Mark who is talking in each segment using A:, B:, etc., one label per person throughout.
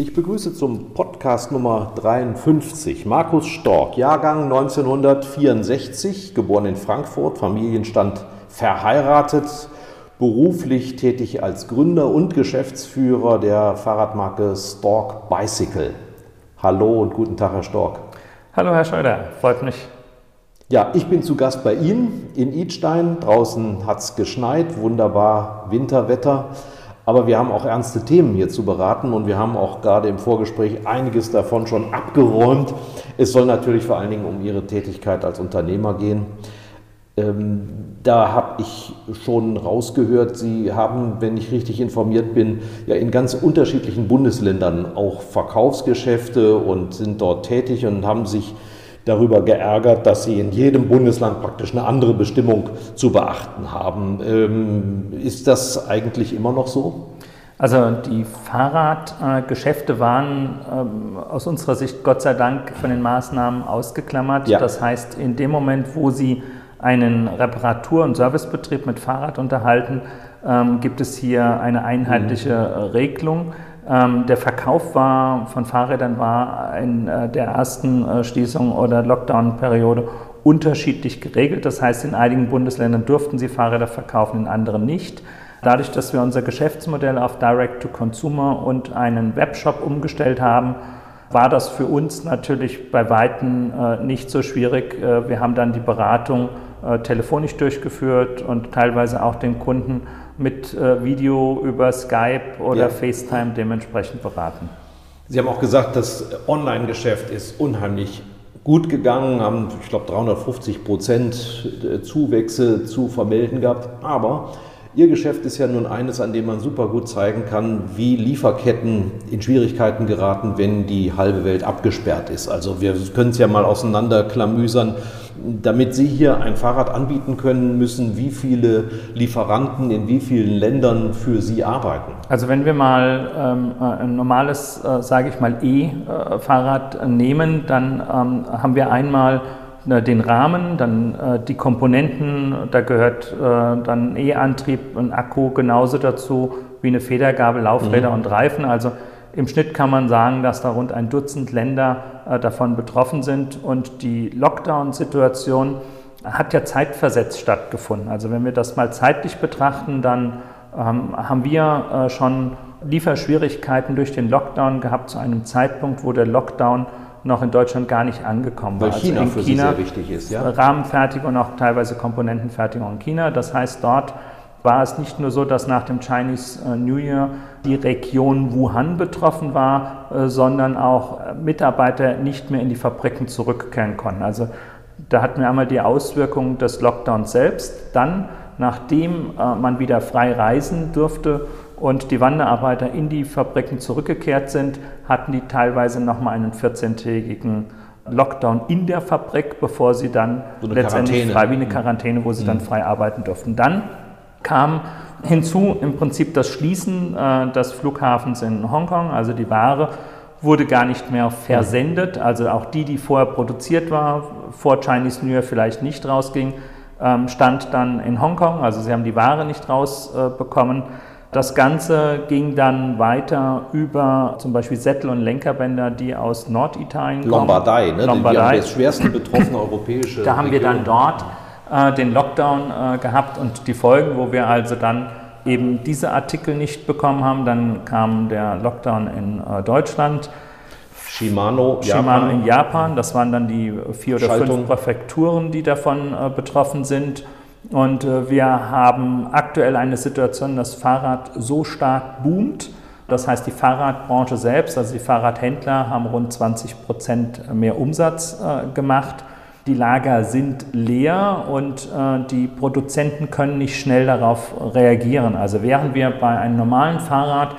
A: Ich begrüße zum Podcast Nummer 53 Markus Stork, Jahrgang 1964, geboren in Frankfurt, Familienstand verheiratet, beruflich tätig als Gründer und Geschäftsführer der Fahrradmarke Stork Bicycle. Hallo und guten Tag, Herr Stork.
B: Hallo, Herr Schröder, freut mich.
A: Ja, ich bin zu Gast bei Ihnen in Idstein. Draußen hat es geschneit, wunderbar Winterwetter. Aber wir haben auch ernste Themen hier zu beraten und wir haben auch gerade im Vorgespräch einiges davon schon abgeräumt. Es soll natürlich vor allen Dingen um Ihre Tätigkeit als Unternehmer gehen. Ähm, da habe ich schon rausgehört, Sie haben, wenn ich richtig informiert bin, ja in ganz unterschiedlichen Bundesländern auch Verkaufsgeschäfte und sind dort tätig und haben sich darüber geärgert, dass sie in jedem Bundesland praktisch eine andere Bestimmung zu beachten haben. Ähm, ist das eigentlich immer noch so?
B: Also die Fahrradgeschäfte waren ähm, aus unserer Sicht Gott sei Dank von den Maßnahmen ausgeklammert. Ja. Das heißt, in dem Moment, wo Sie einen Reparatur- und Servicebetrieb mit Fahrrad unterhalten, ähm, gibt es hier eine einheitliche mhm. Regelung. Ähm, der Verkauf war, von Fahrrädern war in äh, der ersten äh, Schließung oder Lockdown-Periode unterschiedlich geregelt. Das heißt, in einigen Bundesländern durften sie Fahrräder verkaufen, in anderen nicht. Dadurch, dass wir unser Geschäftsmodell auf Direct-to-Consumer und einen Webshop umgestellt haben, war das für uns natürlich bei Weitem äh, nicht so schwierig. Äh, wir haben dann die Beratung äh, telefonisch durchgeführt und teilweise auch den Kunden mit äh, Video über Skype oder ja. FaceTime dementsprechend beraten.
A: Sie haben auch gesagt, das Online-Geschäft ist unheimlich gut gegangen, haben, ich glaube, 350 Prozent äh, Zuwächse zu vermelden gehabt. Aber Ihr Geschäft ist ja nun eines, an dem man super gut zeigen kann, wie Lieferketten in Schwierigkeiten geraten, wenn die halbe Welt abgesperrt ist. Also wir können es ja mal auseinanderklamüsern. Damit Sie hier ein Fahrrad anbieten können, müssen wie viele Lieferanten in wie vielen Ländern für Sie arbeiten?
B: Also wenn wir mal ähm, ein normales, äh, sage ich mal, E-Fahrrad nehmen, dann ähm, haben wir einmal den Rahmen, dann äh, die Komponenten, da gehört äh, dann E-Antrieb und Akku genauso dazu wie eine Federgabel, Laufräder mhm. und Reifen. Also im Schnitt kann man sagen, dass da rund ein Dutzend Länder äh, davon betroffen sind und die Lockdown-Situation hat ja zeitversetzt stattgefunden. Also wenn wir das mal zeitlich betrachten, dann ähm, haben wir äh, schon Lieferschwierigkeiten durch den Lockdown gehabt zu einem Zeitpunkt, wo der Lockdown noch in Deutschland gar nicht angekommen
A: Weil war. China also in für China sehr wichtig ist, ja?
B: Rahmenfertigung und auch teilweise Komponentenfertigung in China. Das heißt, dort war es nicht nur so, dass nach dem Chinese äh, New Year die Region Wuhan betroffen war, äh, sondern auch äh, Mitarbeiter nicht mehr in die Fabriken zurückkehren konnten. Also da hatten wir einmal die Auswirkungen des Lockdowns selbst. Dann, nachdem man wieder frei reisen durfte und die Wanderarbeiter in die Fabriken zurückgekehrt sind, hatten die teilweise nochmal einen 14-tägigen Lockdown in der Fabrik, bevor sie dann so letztendlich Quarantäne. frei wie eine mhm. Quarantäne, wo sie mhm. dann frei arbeiten durften. Dann kam hinzu im Prinzip das Schließen äh, des Flughafens in Hongkong, also die Ware wurde gar nicht mehr versendet, also auch die, die vorher produziert war, vor Chinese New Year vielleicht nicht rausging, ähm, stand dann in Hongkong, also sie haben die Ware nicht rausbekommen. Äh, das Ganze ging dann weiter über zum Beispiel Sättel- und Lenkerbänder, die aus Norditalien kommen.
A: Lombardei, ne? Lombardei. Die haben das schwerste betroffene europäische
B: Da haben Region. wir dann dort äh, den Lockdown äh, gehabt und die Folgen, wo wir also dann eben diese Artikel nicht bekommen haben. Dann kam der Lockdown in äh, Deutschland.
A: Shimano,
B: Shimano Japan. in Japan. Das waren dann die vier oder Schaltung. fünf Präfekturen, die davon äh, betroffen sind. Und äh, wir haben aktuell eine Situation, dass Fahrrad so stark boomt. Das heißt, die Fahrradbranche selbst, also die Fahrradhändler, haben rund 20 Prozent mehr Umsatz äh, gemacht. Die Lager sind leer und äh, die Produzenten können nicht schnell darauf reagieren. Also während wir bei einem normalen Fahrrad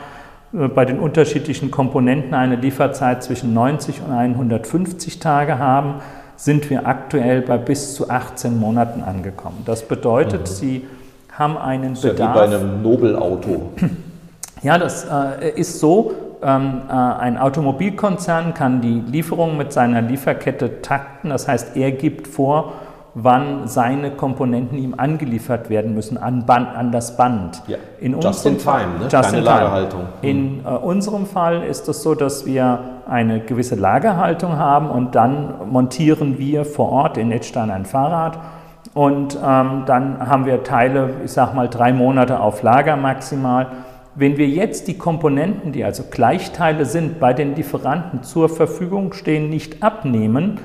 B: bei den unterschiedlichen Komponenten eine Lieferzeit zwischen 90 und 150 Tage haben, sind wir aktuell bei bis zu 18 Monaten angekommen. Das bedeutet, mhm. Sie haben einen das ist Bedarf.
A: Ja wie bei einem Nobelauto.
B: Ja, das äh, ist so. Ähm, äh, ein Automobilkonzern kann die Lieferung mit seiner Lieferkette takten. Das heißt, er gibt vor, wann seine Komponenten ihm angeliefert werden müssen an, Band, an das Band.
A: Ja. In just in time, ne?
B: just keine in Lagerhaltung. In äh, unserem Fall ist es so, dass wir eine gewisse Lagerhaltung haben und dann montieren wir vor Ort in Netzstein ein Fahrrad und ähm, dann haben wir Teile, ich sag mal drei Monate auf Lager maximal wenn wir jetzt die Komponenten, die also Gleichteile sind, bei den Lieferanten zur Verfügung stehen, nicht abnehmen,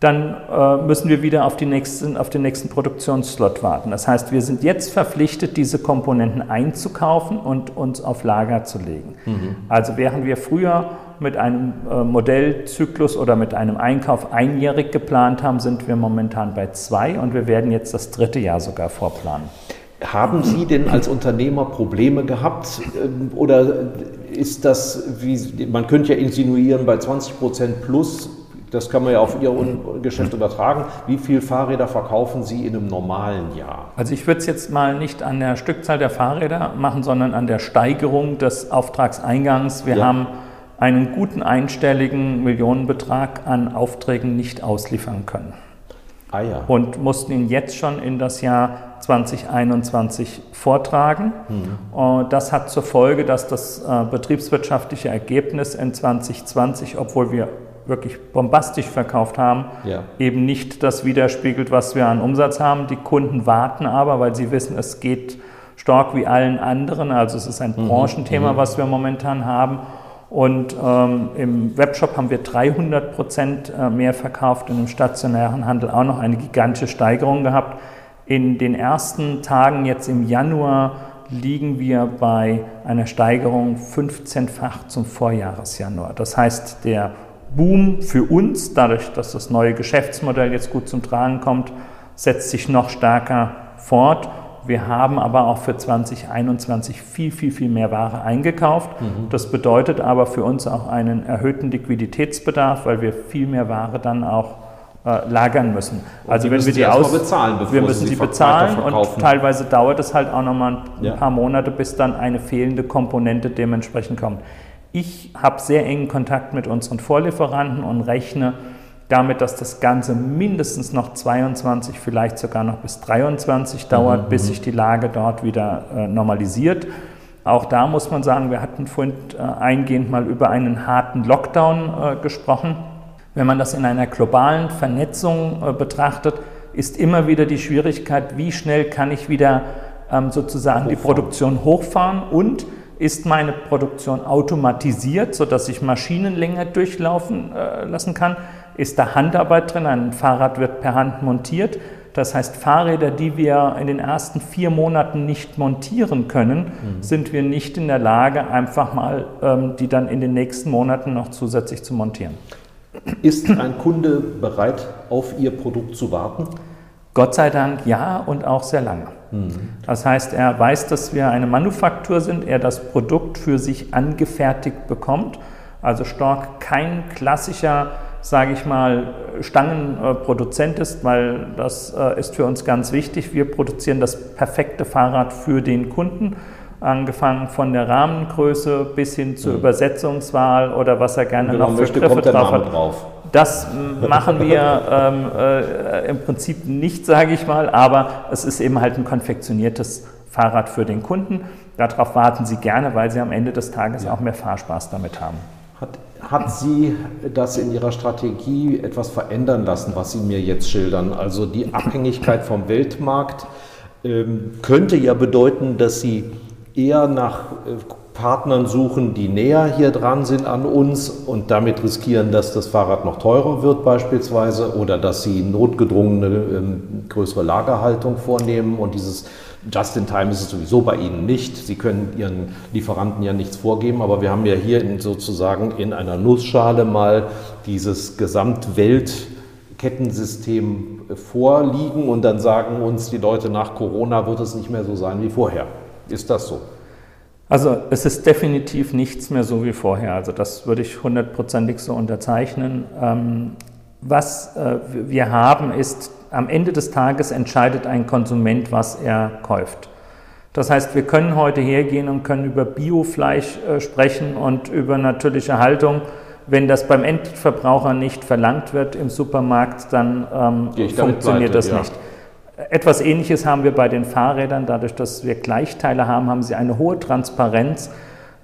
B: dann äh, müssen wir wieder auf, nächsten, auf, den nächsten Produktionsslot warten. Das heißt, wir sind jetzt verpflichtet, diese Komponenten einzukaufen und uns auf Lager zu legen. Mhm. Also während wir früher mit einem äh, Modellzyklus oder mit einem Einkauf einjährig geplant haben, sind wir momentan bei zwei und wir werden jetzt das dritte Jahr sogar vorplanen.
A: Haben Sie denn als Unternehmer Probleme gehabt ähm, oder ist das, wie, man könnte ja insinuieren, bei 20 Prozent plus, das kann man ja auf Ihr Geschäft übertragen, wie viele Fahrräder verkaufen Sie in einem normalen Jahr?
B: Also ich würde es jetzt mal nicht an der Stückzahl der Fahrräder machen, sondern an der Steigerung des Auftragseingangs. Wir ja. haben einen guten einstelligen Millionenbetrag an Aufträgen nicht ausliefern können. Ah ja. Und mussten ihn jetzt schon in das Jahr 2021 vortragen. Mhm. Das hat zur Folge, dass das äh, betriebswirtschaftliche Ergebnis in 2020, obwohl wir wirklich bombastisch verkauft haben, ja. eben nicht das widerspiegelt, was wir an Umsatz haben. Die Kunden warten aber, weil sie wissen, es geht stark wie allen anderen. Also es ist ein mhm. Branchenthema, mhm. was wir momentan haben. Und ähm, im Webshop haben wir 300 Prozent äh, mehr verkauft und im stationären Handel auch noch eine gigantische Steigerung gehabt. In den ersten Tagen jetzt im Januar liegen wir bei einer Steigerung 15-fach zum Vorjahresjanuar. Das heißt, der Boom für uns, dadurch, dass das neue Geschäftsmodell jetzt gut zum Tragen kommt, setzt sich noch stärker fort. Wir haben aber auch für 2021 viel, viel, viel mehr Ware eingekauft. Mhm. Das bedeutet aber für uns auch einen erhöhten Liquiditätsbedarf, weil wir viel mehr Ware dann auch äh, lagern müssen.
A: Also wenn wir die aus bezahlen,
B: bevor wir müssen sie, sie bezahlen und teilweise dauert es halt auch nochmal ein ja. paar Monate, bis dann eine fehlende Komponente dementsprechend kommt. Ich habe sehr engen Kontakt mit unseren Vorlieferanten und rechne damit, dass das Ganze mindestens noch 22, vielleicht sogar noch bis 23 dauert, mhm. bis mhm. sich die Lage dort wieder äh, normalisiert. Auch da muss man sagen, wir hatten vorhin äh, eingehend mal über einen harten Lockdown äh, gesprochen. Wenn man das in einer globalen Vernetzung äh, betrachtet, ist immer wieder die Schwierigkeit, wie schnell kann ich wieder ähm, sozusagen hochfahren. die Produktion hochfahren und ist meine Produktion automatisiert, sodass ich Maschinen länger durchlaufen äh, lassen kann? Ist da Handarbeit drin? Ein Fahrrad wird per Hand montiert. Das heißt, Fahrräder, die wir in den ersten vier Monaten nicht montieren können, mhm. sind wir nicht in der Lage, einfach mal ähm, die dann in den nächsten Monaten noch zusätzlich zu montieren.
A: Ist ein Kunde bereit, auf Ihr Produkt zu warten?
B: Gott sei Dank ja und auch sehr lange. Mhm. Das heißt, er weiß, dass wir eine Manufaktur sind, er das Produkt für sich angefertigt bekommt. Also Stork kein klassischer, sage ich mal, Stangenproduzent ist, weil das äh, ist für uns ganz wichtig. Wir produzieren das perfekte Fahrrad für den Kunden angefangen von der Rahmengröße bis hin zur mhm. Übersetzungswahl oder was er gerne genau, noch für möchte, Griffe drauf hat. Drauf. Das machen wir ähm, äh, im Prinzip nicht, sage ich mal, aber es ist eben halt ein konfektioniertes Fahrrad für den Kunden. Darauf warten Sie gerne, weil Sie am Ende des Tages ja. auch mehr Fahrspaß damit haben.
A: Hat, hat Sie das in Ihrer Strategie etwas verändern lassen, was Sie mir jetzt schildern? Also die Abhängigkeit vom Weltmarkt ähm, könnte ja bedeuten, dass Sie eher nach äh, Partnern suchen, die näher hier dran sind an uns und damit riskieren, dass das Fahrrad noch teurer wird beispielsweise oder dass sie notgedrungene ähm, größere Lagerhaltung vornehmen und dieses Just in Time ist es sowieso bei Ihnen nicht. Sie können Ihren Lieferanten ja nichts vorgeben, aber wir haben ja hier in, sozusagen in einer Nussschale mal dieses Gesamtweltkettensystem vorliegen und dann sagen uns die Leute, nach Corona wird es nicht mehr so sein wie vorher. Ist das so?
B: Also es ist definitiv nichts mehr so wie vorher. Also das würde ich hundertprozentig so unterzeichnen. Ähm, was äh, wir haben, ist am Ende des Tages entscheidet ein Konsument, was er kauft. Das heißt, wir können heute hergehen und können über Biofleisch äh, sprechen und über natürliche Haltung. Wenn das beim Endverbraucher nicht verlangt wird im Supermarkt, dann ähm, funktioniert pleite, das ja. nicht. Etwas Ähnliches haben wir bei den Fahrrädern. Dadurch, dass wir Gleichteile haben, haben sie eine hohe Transparenz,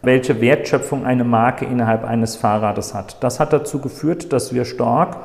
B: welche Wertschöpfung eine Marke innerhalb eines Fahrrades hat. Das hat dazu geführt, dass wir Stork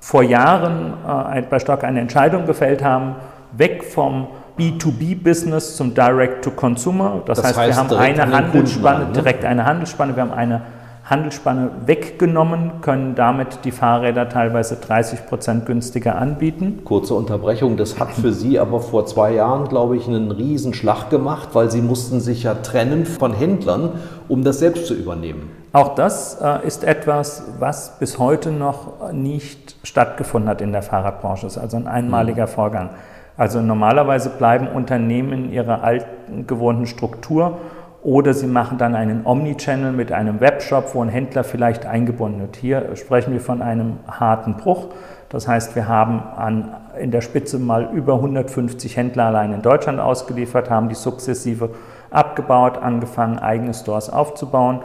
B: vor Jahren äh, bei Stock eine Entscheidung gefällt haben, weg vom B2B-Business zum Direct-to-Consumer. Das, das, heißt, wir haben eine Handelsspanne, ne? direkt eine Handelsspanne, wir haben eine Handelsspanne weggenommen, können damit die Fahrräder teilweise 30 Prozent günstiger anbieten.
A: Kurze Unterbrechung, das hat für Sie aber vor zwei Jahren, glaube ich, einen Riesenschlag gemacht, weil Sie mussten sich ja trennen von Händlern, um das selbst zu übernehmen.
B: Auch das äh, ist etwas, was bis heute noch nicht stattgefunden hat in der Fahrradbranche. Das ist also ein einmaliger mhm. Vorgang. Also normalerweise bleiben Unternehmen in ihrer alten gewohnten Struktur oder sie machen dann einen Omnichannel mit einem Webshop, wo ein Händler vielleicht eingebunden wird. Hier sprechen wir von einem harten Bruch. Das heißt, wir haben an, in der Spitze mal über 150 Händler allein in Deutschland ausgeliefert, haben die sukzessive abgebaut, angefangen, eigene Stores aufzubauen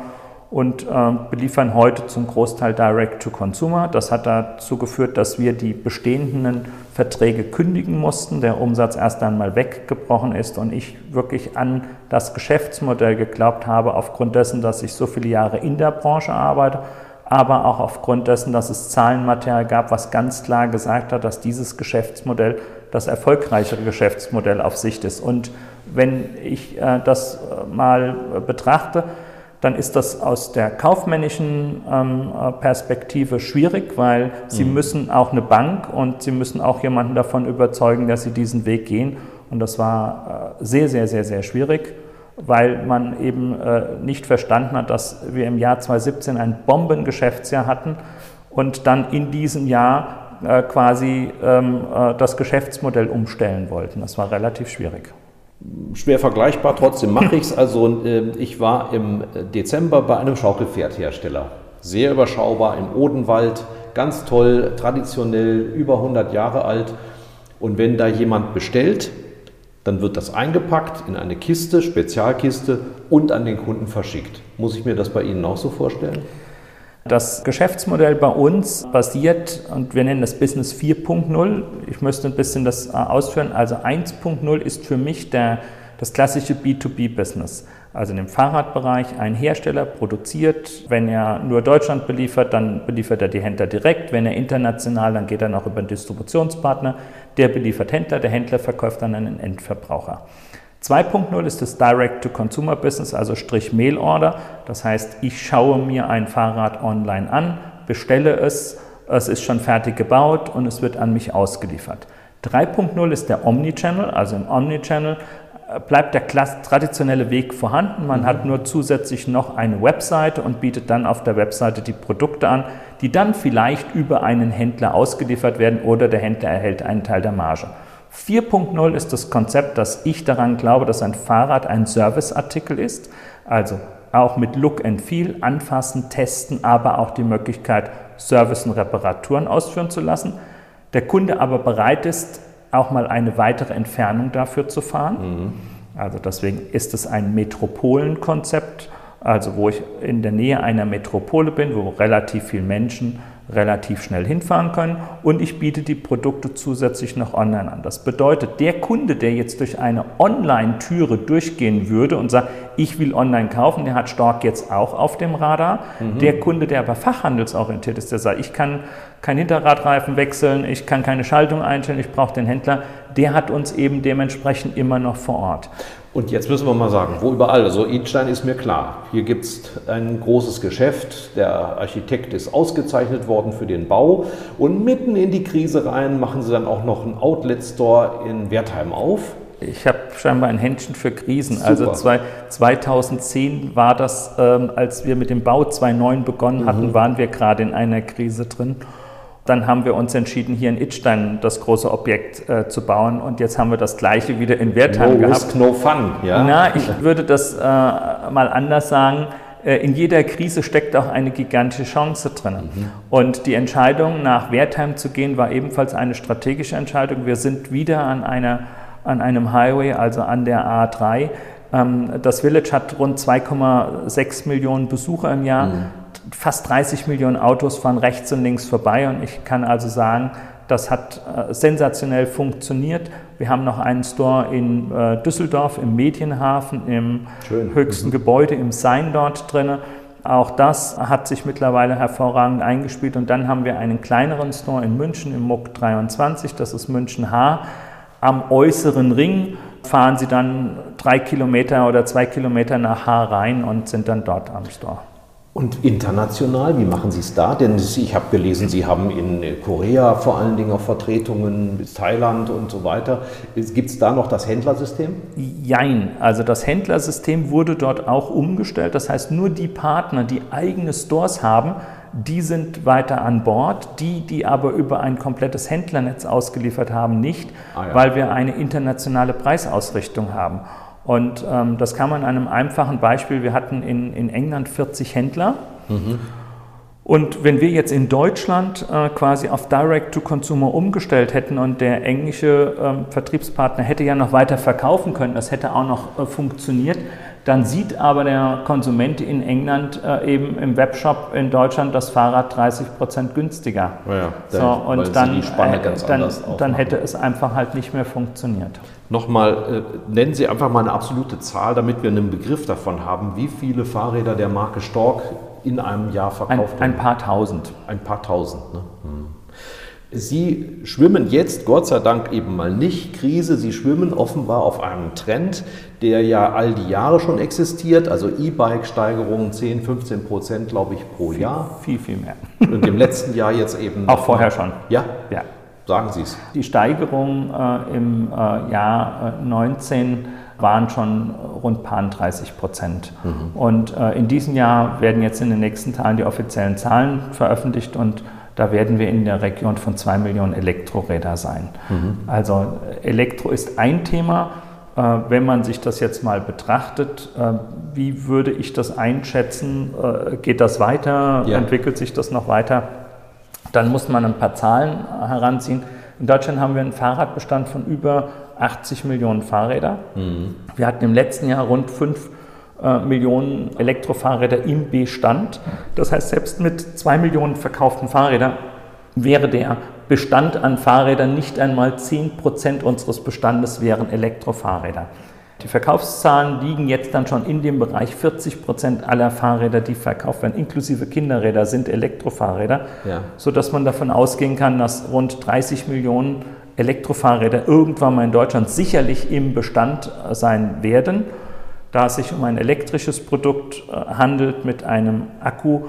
B: und äh, beliefern heute zum Großteil Direct to Consumer. Das hat dazu geführt, dass wir die bestehenden Verträge kündigen mussten, der Umsatz erst einmal weggebrochen ist und ich wirklich an das Geschäftsmodell geglaubt habe, aufgrund dessen, dass ich so viele Jahre in der Branche arbeite, aber auch aufgrund dessen, dass es Zahlenmaterial gab, was ganz klar gesagt hat, dass dieses Geschäftsmodell das erfolgreichere Geschäftsmodell auf Sicht ist. Und wenn ich äh, das mal betrachte, dann ist das aus der kaufmännischen ähm, Perspektive schwierig, weil Sie mhm. müssen auch eine Bank und Sie müssen auch jemanden davon überzeugen, dass Sie diesen Weg gehen. Und das war äh, sehr, sehr, sehr, sehr schwierig, weil man eben äh, nicht verstanden hat, dass wir im Jahr 2017 ein Bombengeschäftsjahr hatten und dann in diesem Jahr äh, quasi ähm, äh, das Geschäftsmodell umstellen wollten. Das war relativ schwierig
A: schwer vergleichbar, trotzdem mache ich es. Also äh, ich war im Dezember bei einem Schaukelpferdhersteller. Sehr überschaubar im Odenwald, ganz toll, traditionell, über 100 Jahre alt. Und wenn da jemand bestellt, dann wird das eingepackt in eine Kiste, Spezialkiste und an den Kunden verschickt. Muss ich mir das bei Ihnen auch so vorstellen?
B: Das Geschäftsmodell bei uns basiert, und wir nennen das Business 4.0, ich müsste ein bisschen das äh, ausführen, also 1.0 ist für mich der, das klassische B2B-Business. Also in dem Fahrradbereich ein Hersteller produziert, wenn er nur Deutschland beliefert, dann beliefert er die Händler direkt. Wenn er international, dann geht er noch über einen Distributionspartner. Der beliefert Händler, der Händler verkauft dann an einen Endverbraucher. 2.0 ist das Direct-to-Consumer-Business, also Strich Mail-Order. Das heißt, ich schaue mir ein Fahrrad online an, bestelle es, es ist schon fertig gebaut und es wird an mich ausgeliefert. 3.0 ist der Omnichannel, also im Omnichannel äh, bleibt der traditionelle Weg vorhanden. Man mhm. hat nur zusätzlich noch eine Webseite und bietet dann auf der Webseite die Produkte an, die dann vielleicht über einen Händler ausgeliefert werden oder der Händler erhält einen Teil der Marge. 4.0 ist das Konzept, dass ich daran glaube, dass ein Fahrrad ein Serviceartikel ist, also auch mit Look and Feel anfassen, testen, aber auch die Möglichkeit, Service und Reparaturen ausführen zu lassen. Der Kunde aber bereit ist, auch mal eine weitere Entfernung dafür zu fahren. Mhm. Also deswegen ist es ein Metropolenkonzept, also wo ich in der Nähe einer Metropole bin, wo relativ viele Menschen relativ schnell hinfahren können und ich biete die Produkte zusätzlich noch online an. Das bedeutet, der Kunde, der jetzt durch eine Online-Türe durchgehen würde und sagt, ich will online kaufen, der hat Stork jetzt auch auf dem Radar. Mhm. Der Kunde, der aber fachhandelsorientiert ist, der sagt, ich kann kein Hinterradreifen wechseln, ich kann keine Schaltung einstellen, ich brauche den Händler, der hat uns eben dementsprechend immer noch vor Ort.
A: Und jetzt müssen wir mal sagen, wo überall. Also Idstein ist mir klar. Hier gibt es ein großes Geschäft. Der Architekt ist ausgezeichnet worden für den Bau. Und mitten in die Krise rein machen sie dann auch noch einen Outlet-Store in Wertheim auf.
B: Ich habe scheinbar ein Händchen für Krisen. Super. Also zwei, 2010 war das, ähm, als wir mit dem Bau 2009 begonnen hatten, mhm. waren wir gerade in einer Krise drin. Dann haben wir uns entschieden, hier in Itstein das große Objekt äh, zu bauen und jetzt haben wir das gleiche wieder in Wertheim
A: no
B: gehabt.
A: Risk, no fun,
B: ja. Na, ich würde das äh, mal anders sagen. Äh, in jeder Krise steckt auch eine gigantische Chance drin. Mhm. Und die Entscheidung, nach Wertheim zu gehen, war ebenfalls eine strategische Entscheidung. Wir sind wieder an, einer, an einem Highway, also an der A3. Ähm, das Village hat rund 2,6 Millionen Besucher im Jahr. Mhm fast 30 Millionen Autos fahren rechts und links vorbei und ich kann also sagen, das hat äh, sensationell funktioniert. Wir haben noch einen Store in äh, Düsseldorf im Medienhafen, im Schön. höchsten mhm. Gebäude, im Sein dort drin. Auch das hat sich mittlerweile hervorragend eingespielt. Und dann haben wir einen kleineren Store in München im MUC 23, das ist München H. Am äußeren Ring fahren Sie dann drei Kilometer oder zwei Kilometer nach H rein und sind dann dort am Store.
A: Und international, wie machen Sie es da? Denn ich habe gelesen, Sie haben in Korea vor allen Dingen auch Vertretungen, Thailand und so weiter. Gibt es da noch das Händlersystem?
B: Jein. Also das Händlersystem wurde dort auch umgestellt. Das heißt, nur die Partner, die eigene Stores haben, die sind weiter an Bord. Die, die aber über ein komplettes Händlernetz ausgeliefert haben, nicht, ah ja. weil wir eine internationale Preisausrichtung haben. Und ähm, das kann man an einem einfachen Beispiel, wir hatten in, in England 40 Händler. Mhm. Und wenn wir jetzt in Deutschland äh, quasi auf Direct-to-Consumer umgestellt hätten und der englische ähm, Vertriebspartner hätte ja noch weiter verkaufen können, das hätte auch noch äh, funktioniert, dann sieht aber der Konsument in England äh, eben im Webshop in Deutschland das Fahrrad 30 Prozent günstiger.
A: Ja,
B: so, und dann, äh, dann, dann hätte es einfach halt nicht mehr funktioniert.
A: Nochmal, äh, nennen Sie einfach mal eine absolute Zahl, damit wir einen Begriff davon haben, wie viele Fahrräder der Marke Stork in einem Jahr verkauft
B: ein, ein paar tausend.
A: Ein paar tausend. Ne? Hm. Sie schwimmen jetzt, Gott sei Dank eben mal nicht Krise, Sie schwimmen offenbar auf einem Trend, der ja all die Jahre schon existiert, also E-Bike-Steigerungen 10, 15 Prozent, glaube ich, pro Jahr.
B: Viel, viel mehr.
A: Und im letzten Jahr jetzt eben.
B: Auch vorher schon.
A: Ja? Ja. Sagen Sie es.
B: Die Steigerung äh, im äh, Jahr 19 äh, waren schon rund paar 30 Prozent. Mhm. Und äh, in diesem Jahr werden jetzt in den nächsten Tagen die offiziellen Zahlen veröffentlicht und da werden wir in der Region von zwei Millionen Elektroräder sein. Mhm. Also Elektro ist ein Thema. Äh, wenn man sich das jetzt mal betrachtet, wie würde ich das einschätzen? Geht das weiter? Ja. Entwickelt sich das noch weiter? Dann muss man ein paar Zahlen heranziehen. In Deutschland haben wir einen Fahrradbestand von über 80 Millionen Fahrräder. Mhm. Wir hatten im letzten Jahr rund 5 äh, Millionen Elektrofahrräder im Bestand. Das heißt, selbst mit 2 Millionen verkauften Fahrrädern wäre der Bestand an Fahrrädern nicht einmal 10 Prozent unseres Bestandes wären Elektrofahrräder. Die Verkaufszahlen liegen jetzt dann schon in dem Bereich 40 Prozent aller Fahrräder, die verkauft werden, inklusive Kinderräder, sind Elektrofahrräder, ja. sodass man davon ausgehen kann, dass rund 30 Millionen Elektrofahrräder irgendwann mal in Deutschland sicherlich im Bestand sein werden. Da es sich um ein elektrisches Produkt äh, handelt mit einem Akku,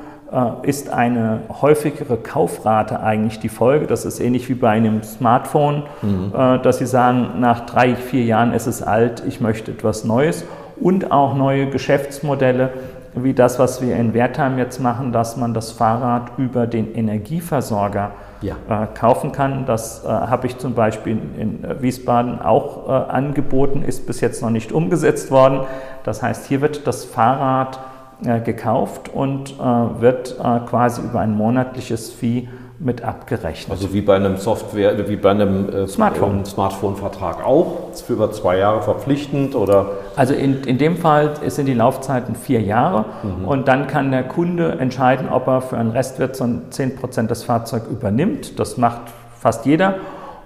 B: ist eine häufigere Kaufrate eigentlich die Folge. Das ist ähnlich wie bei einem Smartphone, mhm. Äh, dass Sie sagen, nach drei, vier Jahren ist es alt, ich möchte etwas Neues. Und auch neue Geschäftsmodelle, wie das, was wir in Wertheim jetzt machen, dass man das Fahrrad über den Energieversorger ja. äh, kaufen kann. Das äh, habe ich zum Beispiel in, in Wiesbaden auch äh, angeboten, ist bis jetzt noch nicht umgesetzt worden. Das heißt, hier wird das Fahrrad äh, gekauft und äh, wird äh, quasi über ein monatliches Fee mit abgerechnet.
A: Also wie bei einem Software, wie bei einem äh, Smartphone. Smartphone-Vertrag auch, für über zwei Jahre verpflichtend oder?
B: Also in, in dem Fall sind die Laufzeiten vier Jahre mhm. und dann kann der Kunde entscheiden, ob er für einen Restwert so 10 Prozent das Fahrzeug übernimmt. Das macht fast jeder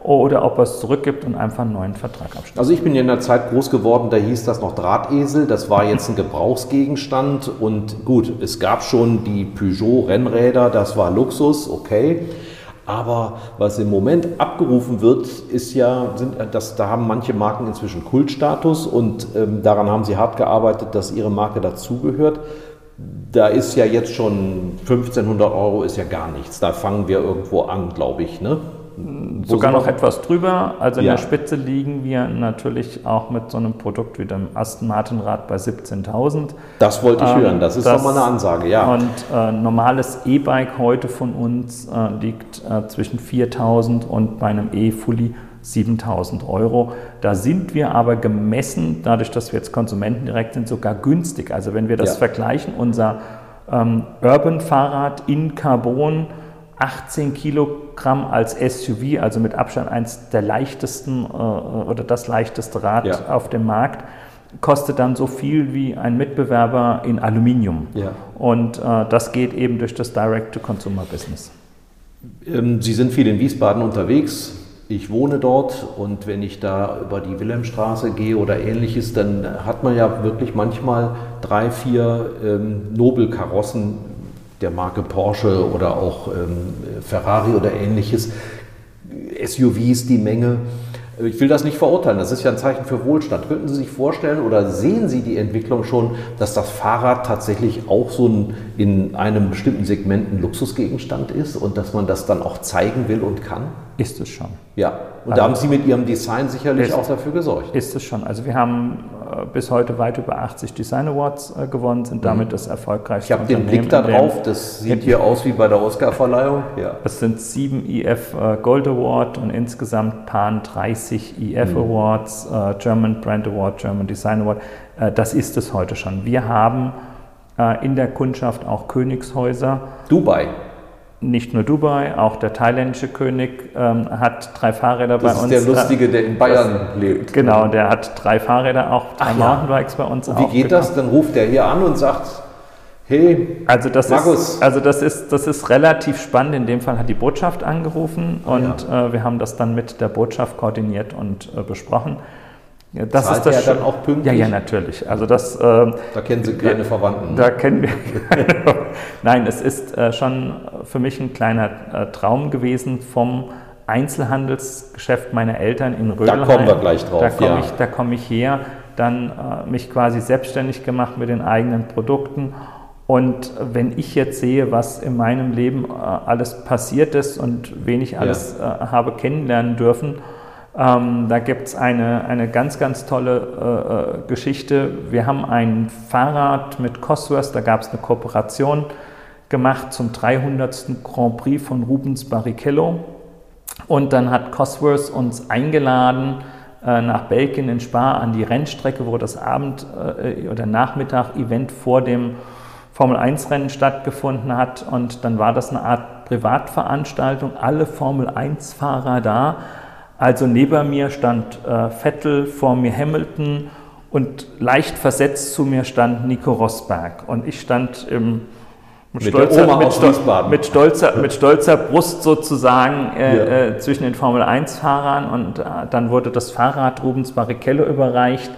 B: oder ob er es zurückgibt und einfach einen neuen Vertrag abschließt.
A: Also ich bin in der Zeit groß geworden, da hieß das noch Drahtesel, das war jetzt ein Gebrauchsgegenstand und gut, es gab schon die Peugeot Rennräder, das war Luxus, okay. Aber was im Moment abgerufen wird, ist ja, sind, dass, da haben manche Marken inzwischen Kultstatus und ähm, daran haben sie hart gearbeitet, dass ihre Marke dazugehört. Da ist ja jetzt schon 1500 Euro ist ja gar nichts. Da fangen wir irgendwo an, glaube ich. Ne?
B: Sogar noch etwas drüber. Also in ja. der Spitze liegen wir natürlich auch mit so einem Produkt wie dem Aston Martin Rad bei 17.000.
A: Das wollte ich ähm, hören, das ist das, doch mal eine Ansage, ja.
B: Und äh, normales E-Bike heute von uns äh, liegt äh, zwischen 4.000 und bei einem E-Fully 7000 Euro. Da sind wir aber gemessen, dadurch, dass wir jetzt Konsumenten direkt sind, sogar günstig. Also wenn wir das ja. vergleichen, unser ähm, Urban-Fahrrad in Carbon 18 Kilogramm als SUV, also mit Abstand eins der leichtesten äh, oder das leichteste Rad ja. auf dem Markt, kostet dann so viel wie ein Mitbewerber in Aluminium. Ja. Und äh, das geht eben durch das Direct-to-Consumer-Business.
A: Ähm, Sie sind viel in Wiesbaden unterwegs. Ich wohne dort und wenn ich da über die Wilhelmstraße gehe oder ähnliches, dann hat man ja wirklich manchmal drei, vier ähm, Nobelkarossen der Marke Porsche oder auch ähm, Ferrari oder ähnliches, SUVs die Menge. Ich will das nicht verurteilen, das ist ja ein Zeichen für Wohlstand. Könnten Sie sich vorstellen oder sehen Sie die Entwicklung schon, dass das Fahrrad tatsächlich auch so ein, in einem bestimmten Segment ein Luxusgegenstand ist und dass man das dann auch zeigen will und kann?
B: Ist es schon.
A: Ja, und also, da haben Sie mit Ihrem Design sicherlich ist, auch dafür gesorgt.
B: Ist es schon. Also wir haben bis heute weit über 80 Design Awards äh, gewonnen, sind damit mhm. das erfolgreichste
A: Ich habe den Blick darauf, das sieht hier aus wie bei der Oscarverleihung.
B: Ja. Es sind sieben IF äh, Gold Award und insgesamt Pan 30 IF mhm. Awards, äh, German Brand Award, German Design Award. Äh, das ist es heute schon. Wir haben äh, in der Kundschaft auch Königshäuser.
A: Dubai
B: nicht nur Dubai, auch der thailändische König ähm, hat drei Fahrräder
A: das
B: bei uns.
A: Das ist der Lustige, der in Bayern
B: das,
A: lebt.
B: Genau, der hat drei Fahrräder, auch drei Ach, Mountainbikes ja. bei uns.
A: Wie geht das? Dann ruft der hier an und sagt, hey,
B: also das Markus. Ist, also das ist, das ist relativ spannend. In dem Fall hat die Botschaft angerufen und ja. äh, wir haben das dann mit der Botschaft koordiniert und äh, besprochen.
A: Ja, das Zahlt ist das er dann auch pünktlich?
B: Ja, ja, natürlich. Also das, äh,
A: da kennen Sie keine Verwandten.
B: Da kennen wir keine. Nein, es ist äh, schon für mich ein kleiner äh, Traum gewesen vom Einzelhandelsgeschäft meiner Eltern in Rödelheim.
A: Da kommen wir gleich drauf.
B: Da komme ja. ich, komm ich her, dann äh, mich quasi selbstständig gemacht mit den eigenen Produkten. Und wenn ich jetzt sehe, was in meinem Leben äh, alles passiert ist und wen ich alles ja. Äh, habe kennenlernen dürfen, ähm, da gibt es eine, eine ganz, ganz tolle äh, äh, Geschichte. Wir haben ein Fahrrad mit Cosworth, da gab es eine Kooperation gemacht zum 300. Grand Prix von Rubens Barrichello. Und dann hat Cosworth uns eingeladen äh, nach Belgien in Spa an die Rennstrecke, wo das Abend- äh, oder Nachmittag-Event vor dem Formel-1-Rennen stattgefunden hat. Und dann war das eine Art Privatveranstaltung, alle Formel-1-Fahrer da also neben mir stand äh, Vettel, vor mir Hamilton und leicht versetzt zu mir stand Nico Rosberg. Und ich stand im, mit, mit, stolzer, mit, Stol mit, stolzer, mit, stolzer, Brust sozusagen äh, ja. äh, zwischen den Formel-1-Fahrern und äh, dann wurde das Fahrrad Rubens Barrichello überreicht.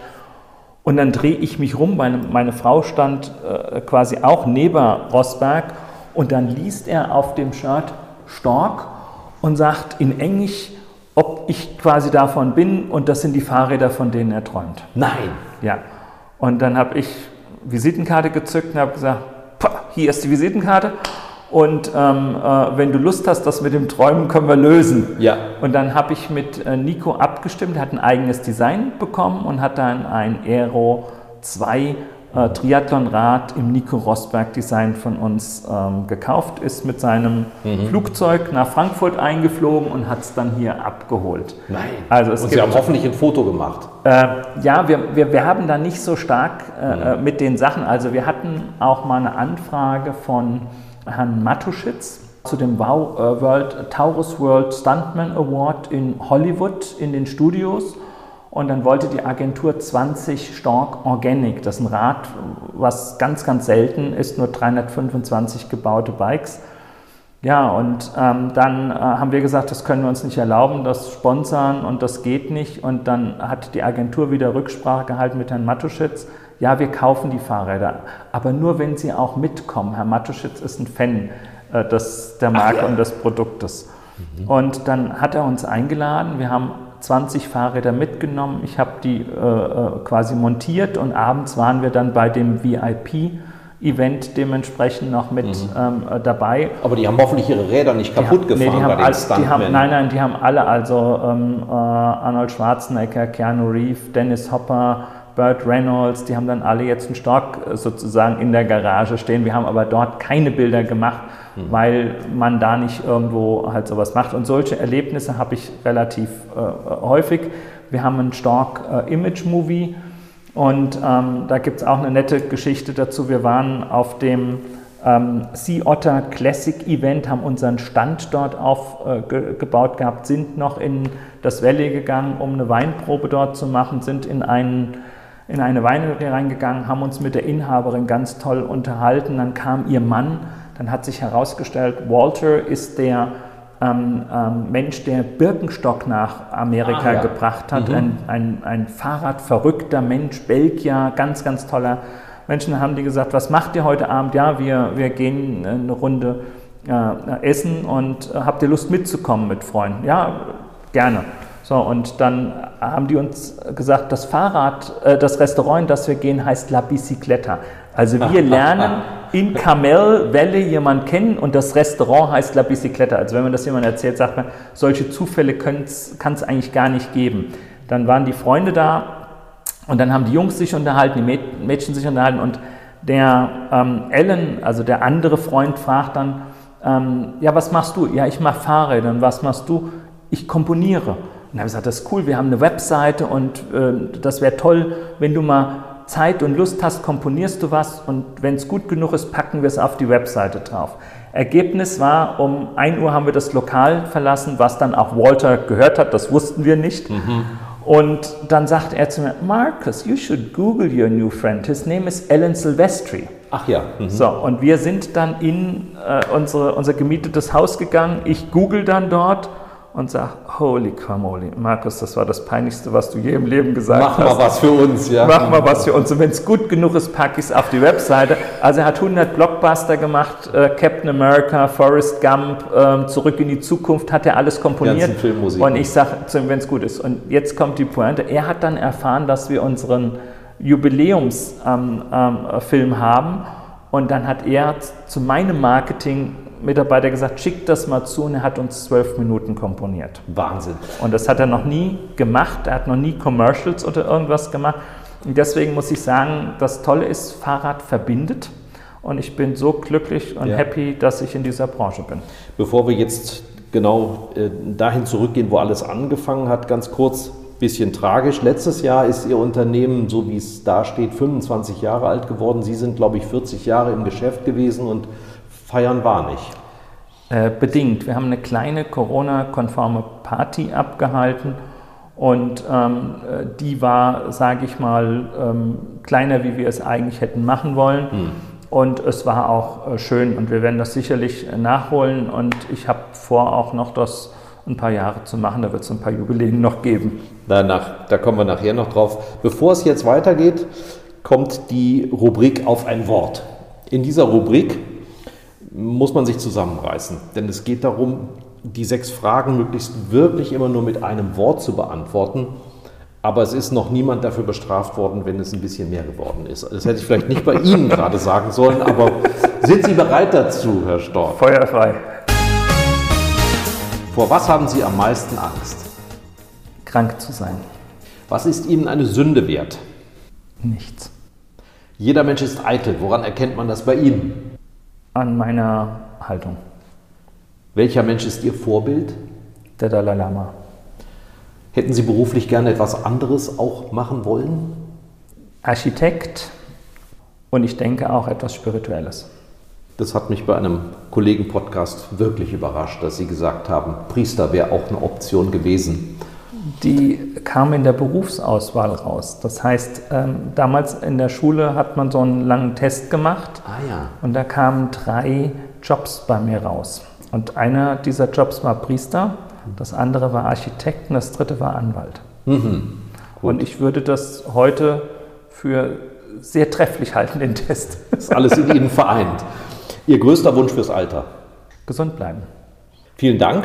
B: Und dann drehe ich mich rum, meine, meine Frau stand äh, quasi auch neben Rosberg und dann liest er auf dem Shirt Stork und sagt in Englisch, ob ich quasi davon bin und das sind die Fahrräder, von denen er träumt.
A: Nein.
B: Ja. Und dann habe ich Visitenkarte gezückt und habe gesagt, hier ist die Visitenkarte und ähm, äh, wenn du Lust hast, das mit dem Träumen können wir lösen.
A: Ja.
B: Und dann habe ich mit äh, Nico abgestimmt, hat ein eigenes Design bekommen und hat dann ein Aero 2 äh, Triathlonrad im Nico Rosberg Design von uns ähm, gekauft, ist mit seinem mhm. Flugzeug nach Frankfurt eingeflogen und hat es dann hier abgeholt.
A: Nein. Also es und Sie haben hoffentlich ein Foto gemacht.
B: Äh, ja, wir, wir, wir haben da nicht so stark äh, mhm. Äh, mit den Sachen. Also wir hatten auch mal eine Anfrage von Herrn Matuschitz zu dem wow, äh, World, Taurus World Stuntman Award in Hollywood in den Studios. Und dann wollte die Agentur 20 Stork Organic, das ist ein Rad, was ganz, ganz selten ist, nur 325 gebaute Bikes. Ja, und ähm, dann äh, haben wir gesagt, das können wir uns nicht erlauben, das sponsern und das geht nicht. Und dann hat die Agentur wieder Rücksprache gehalten mit Herrn Matuschitz. Ja, wir kaufen die Fahrräder, aber nur wenn sie auch mitkommen. Herr Matuschitz ist ein Fan äh, des, der Marke ja. und des Produktes. Mhm. Und dann hat er uns eingeladen. Wir haben 20 Fahrräder mitgenommen. Ich habe die äh, äh, quasi montiert und abends waren wir dann bei dem VIP. Event dementsprechend noch mit mhm. ähm, äh, dabei.
A: Aber die haben hoffentlich ihre Räder nicht kaputt
B: die
A: gefahren
B: nee, die haben bei den die haben, Nein, nein, die haben alle, also ähm, äh, Arnold Schwarzenegger, Keanu Reeves, Dennis Hopper, Burt Reynolds, die haben dann alle jetzt einen Stock äh, sozusagen in der Garage stehen. Wir haben aber dort keine Bilder gemacht, mhm. weil man da nicht irgendwo halt sowas macht. Und solche Erlebnisse habe ich relativ äh, häufig. Wir haben einen Stock äh, Image Movie und ähm, da gibt es auch eine nette Geschichte dazu. Wir waren auf dem ähm, Sea Otter Classic Event, haben unseren Stand dort aufgebaut äh, gehabt, sind noch in das Valley gegangen, um eine Weinprobe dort zu machen, sind in einen in eine Weinhöhle reingegangen, haben uns mit der Inhaberin ganz toll unterhalten. Dann kam ihr Mann, dann hat sich herausgestellt, Walter ist der ähm, ähm, Mensch, der Birkenstock nach Amerika ah, ja. gebracht hat. Mhm. Ein, ein, ein Fahrradverrückter Mensch, Belgier, ganz, ganz toller Mensch. Dann haben die gesagt, was macht ihr heute Abend? Ja, wir, wir gehen eine Runde äh, essen und äh, habt ihr Lust mitzukommen mit Freunden? Ja, gerne. So, und dann haben die uns gesagt, das Fahrrad, äh, das Restaurant, in das wir gehen, heißt La Bicicletta. Also wir lernen in Camel Valley jemanden kennen und das Restaurant heißt La Bicicletta. Also wenn man das jemandem erzählt, sagt man, solche Zufälle kann es eigentlich gar nicht geben. Dann waren die Freunde da und dann haben die Jungs sich unterhalten, die Mädchen sich unterhalten und der ähm, Alan, also der andere Freund, fragt dann, ähm, ja, was machst du? Ja, ich mache Fahrräder. Und was machst du? Ich komponiere. Und dann habe ich gesagt, das ist cool, wir haben eine Webseite und äh, das wäre toll, wenn du mal Zeit und Lust hast, komponierst du was und wenn es gut genug ist, packen wir es auf die Webseite drauf. Ergebnis war, um 1 Uhr haben wir das Lokal verlassen, was dann auch Walter gehört hat, das wussten wir nicht. Mhm. Und dann sagte er zu mir, Marcus, you should Google your new friend. His name is Alan Silvestri.
A: Ach ja.
B: Mhm. So, und wir sind dann in äh, unsere, unser gemietetes Haus gegangen. Ich google dann dort und sage, holy camoli, Markus, das war das Peinlichste, was du je im Leben gesagt
A: Mach
B: hast.
A: Mach mal was für uns, ja.
B: Mach mal was für uns. Und wenn es gut genug ist, packe ich es auf die Webseite. Also er hat 100 Blockbuster gemacht, äh, Captain America, Forrest Gump, äh, Zurück in die Zukunft, hat er alles komponiert. Und ich sage, wenn es gut ist. Und jetzt kommt die Pointe. Er hat dann erfahren, dass wir unseren Jubiläumsfilm ähm, ähm, haben. Und dann hat er zu meinem Marketing Mitarbeiter gesagt, schickt das mal zu und er hat uns zwölf Minuten komponiert.
A: Wahnsinn.
B: Und das hat er noch nie gemacht, er hat noch nie Commercials oder irgendwas gemacht. Und deswegen muss ich sagen, das Tolle ist, Fahrrad verbindet. Und ich bin so glücklich und ja. happy, dass ich in dieser Branche bin.
A: Bevor wir jetzt genau äh, dahin zurückgehen, wo alles angefangen hat, ganz kurz, bisschen tragisch. Letztes Jahr ist Ihr Unternehmen, so wie es da steht, 25 Jahre alt geworden. Sie sind, glaube ich, 40 Jahre im Geschäft gewesen und Feiern war nicht.
B: Äh, bedingt. Wir haben eine kleine Corona-konforme Party abgehalten und ähm, äh, die war, sage ich mal, ähm, kleiner, wie wir es eigentlich hätten machen wollen. Hm. Und es war auch äh, schön und wir werden das sicherlich äh, nachholen. Und ich habe vor, auch noch das ein paar Jahre zu machen. Da wird es ein paar Jubiläen noch geben.
A: Danach, da kommen wir nachher noch drauf. Bevor es jetzt weitergeht, kommt die Rubrik auf ein Wort. In dieser Rubrik muss man sich zusammenreißen. Denn es geht darum, die sechs Fragen möglichst wirklich immer nur mit einem Wort zu beantworten. Aber es ist noch niemand dafür bestraft worden, wenn es ein bisschen mehr geworden ist. Das hätte ich vielleicht nicht bei Ihnen gerade sagen sollen, aber sind Sie bereit dazu, Herr Storch?
B: Feuerfrei.
A: Vor was haben Sie am meisten Angst?
B: Krank zu sein.
A: Was ist Ihnen eine Sünde wert?
B: Nichts.
A: Jeder Mensch ist eitel. Woran erkennt man das bei Ihnen?
B: An meiner Haltung.
A: Welcher Mensch ist Ihr Vorbild?
B: Der Dalai Lama.
A: Hätten Sie beruflich gerne etwas anderes auch machen wollen?
B: Architekt und ich denke auch etwas Spirituelles.
A: Das hat mich bei einem Kollegen-Podcast wirklich überrascht, dass Sie gesagt haben, Priester wäre auch eine Option gewesen
B: die kam in der Berufsauswahl raus. Das heißt, ähm, damals in der Schule hat man so einen langen Test gemacht
A: ah, ja.
B: und da kamen drei Jobs bei mir raus. Und einer dieser Jobs war Priester, das andere war Architekt und das dritte war Anwalt. Mhm. Und ich würde das heute für sehr trefflich halten, den Test.
A: Das ist alles in Ihnen vereint. Ihr größter Wunsch fürs Alter?
B: Gesund bleiben.
A: Vielen Dank.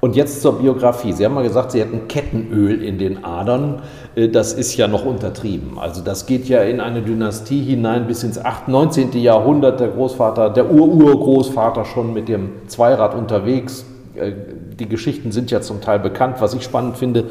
A: Und jetzt zur Biografie. Sie haben mal gesagt, Sie hätten Kettenöl in den Adern. Äh, das ist ja noch untertrieben. Also das geht ja in eine Dynastie hinein bis ins 8., 19. Jahrhundert. Der Großvater, der Ur-Urgroßvater schon mit dem Zweirad unterwegs. Äh, die Geschichten sind ja zum Teil bekannt. Was ich spannend finde,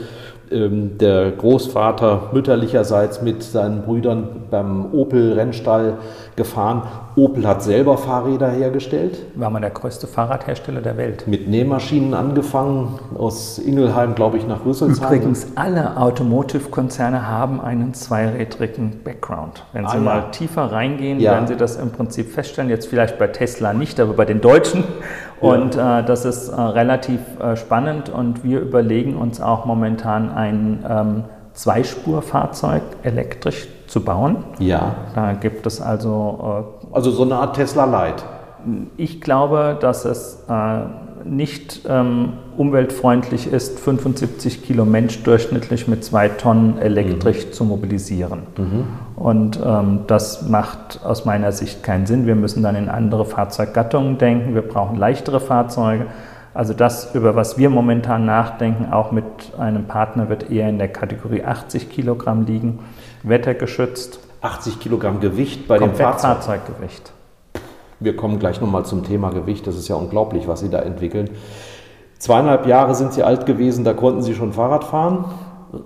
A: der Großvater mütterlicherseits mit seinen Brüdern beim Opel-Rennstall gefahren. Opel hat selber Fahrräder hergestellt.
B: War man der größte Fahrradhersteller der Welt.
A: Mit Nähmaschinen angefangen, aus Ingelheim, glaube ich, nach Rüsselsheim.
B: Übrigens, alle Automotive-Konzerne haben einen zweirädrigen Background. Wenn Sie ah, mal ja. tiefer reingehen, ja. werden Sie das im Prinzip feststellen. Jetzt vielleicht bei Tesla nicht, aber bei den Deutschen. Und äh, das ist äh, relativ äh, spannend und wir überlegen uns auch momentan ein ähm, Zweispurfahrzeug elektrisch zu bauen.
A: Ja.
B: Da gibt es also.
A: Äh, also so eine Art Tesla Light.
B: Ich glaube, dass es äh, nicht ähm, umweltfreundlich ist, 75 Kilo Mensch durchschnittlich mit zwei Tonnen elektrisch mhm. zu mobilisieren. Mhm. Und ähm, das macht aus meiner Sicht keinen Sinn. Wir müssen dann in andere Fahrzeuggattungen denken. Wir brauchen leichtere Fahrzeuge. Also das, über was wir momentan nachdenken, auch mit einem Partner, wird eher in der Kategorie 80 Kilogramm liegen, wettergeschützt.
A: 80 Kilogramm Gewicht bei dem Fahrzeug.
B: Fahrzeuggewicht.
A: Wir kommen gleich nochmal zum Thema Gewicht. Das ist ja unglaublich, was Sie da entwickeln. Zweieinhalb Jahre sind Sie alt gewesen, da konnten Sie schon Fahrrad fahren?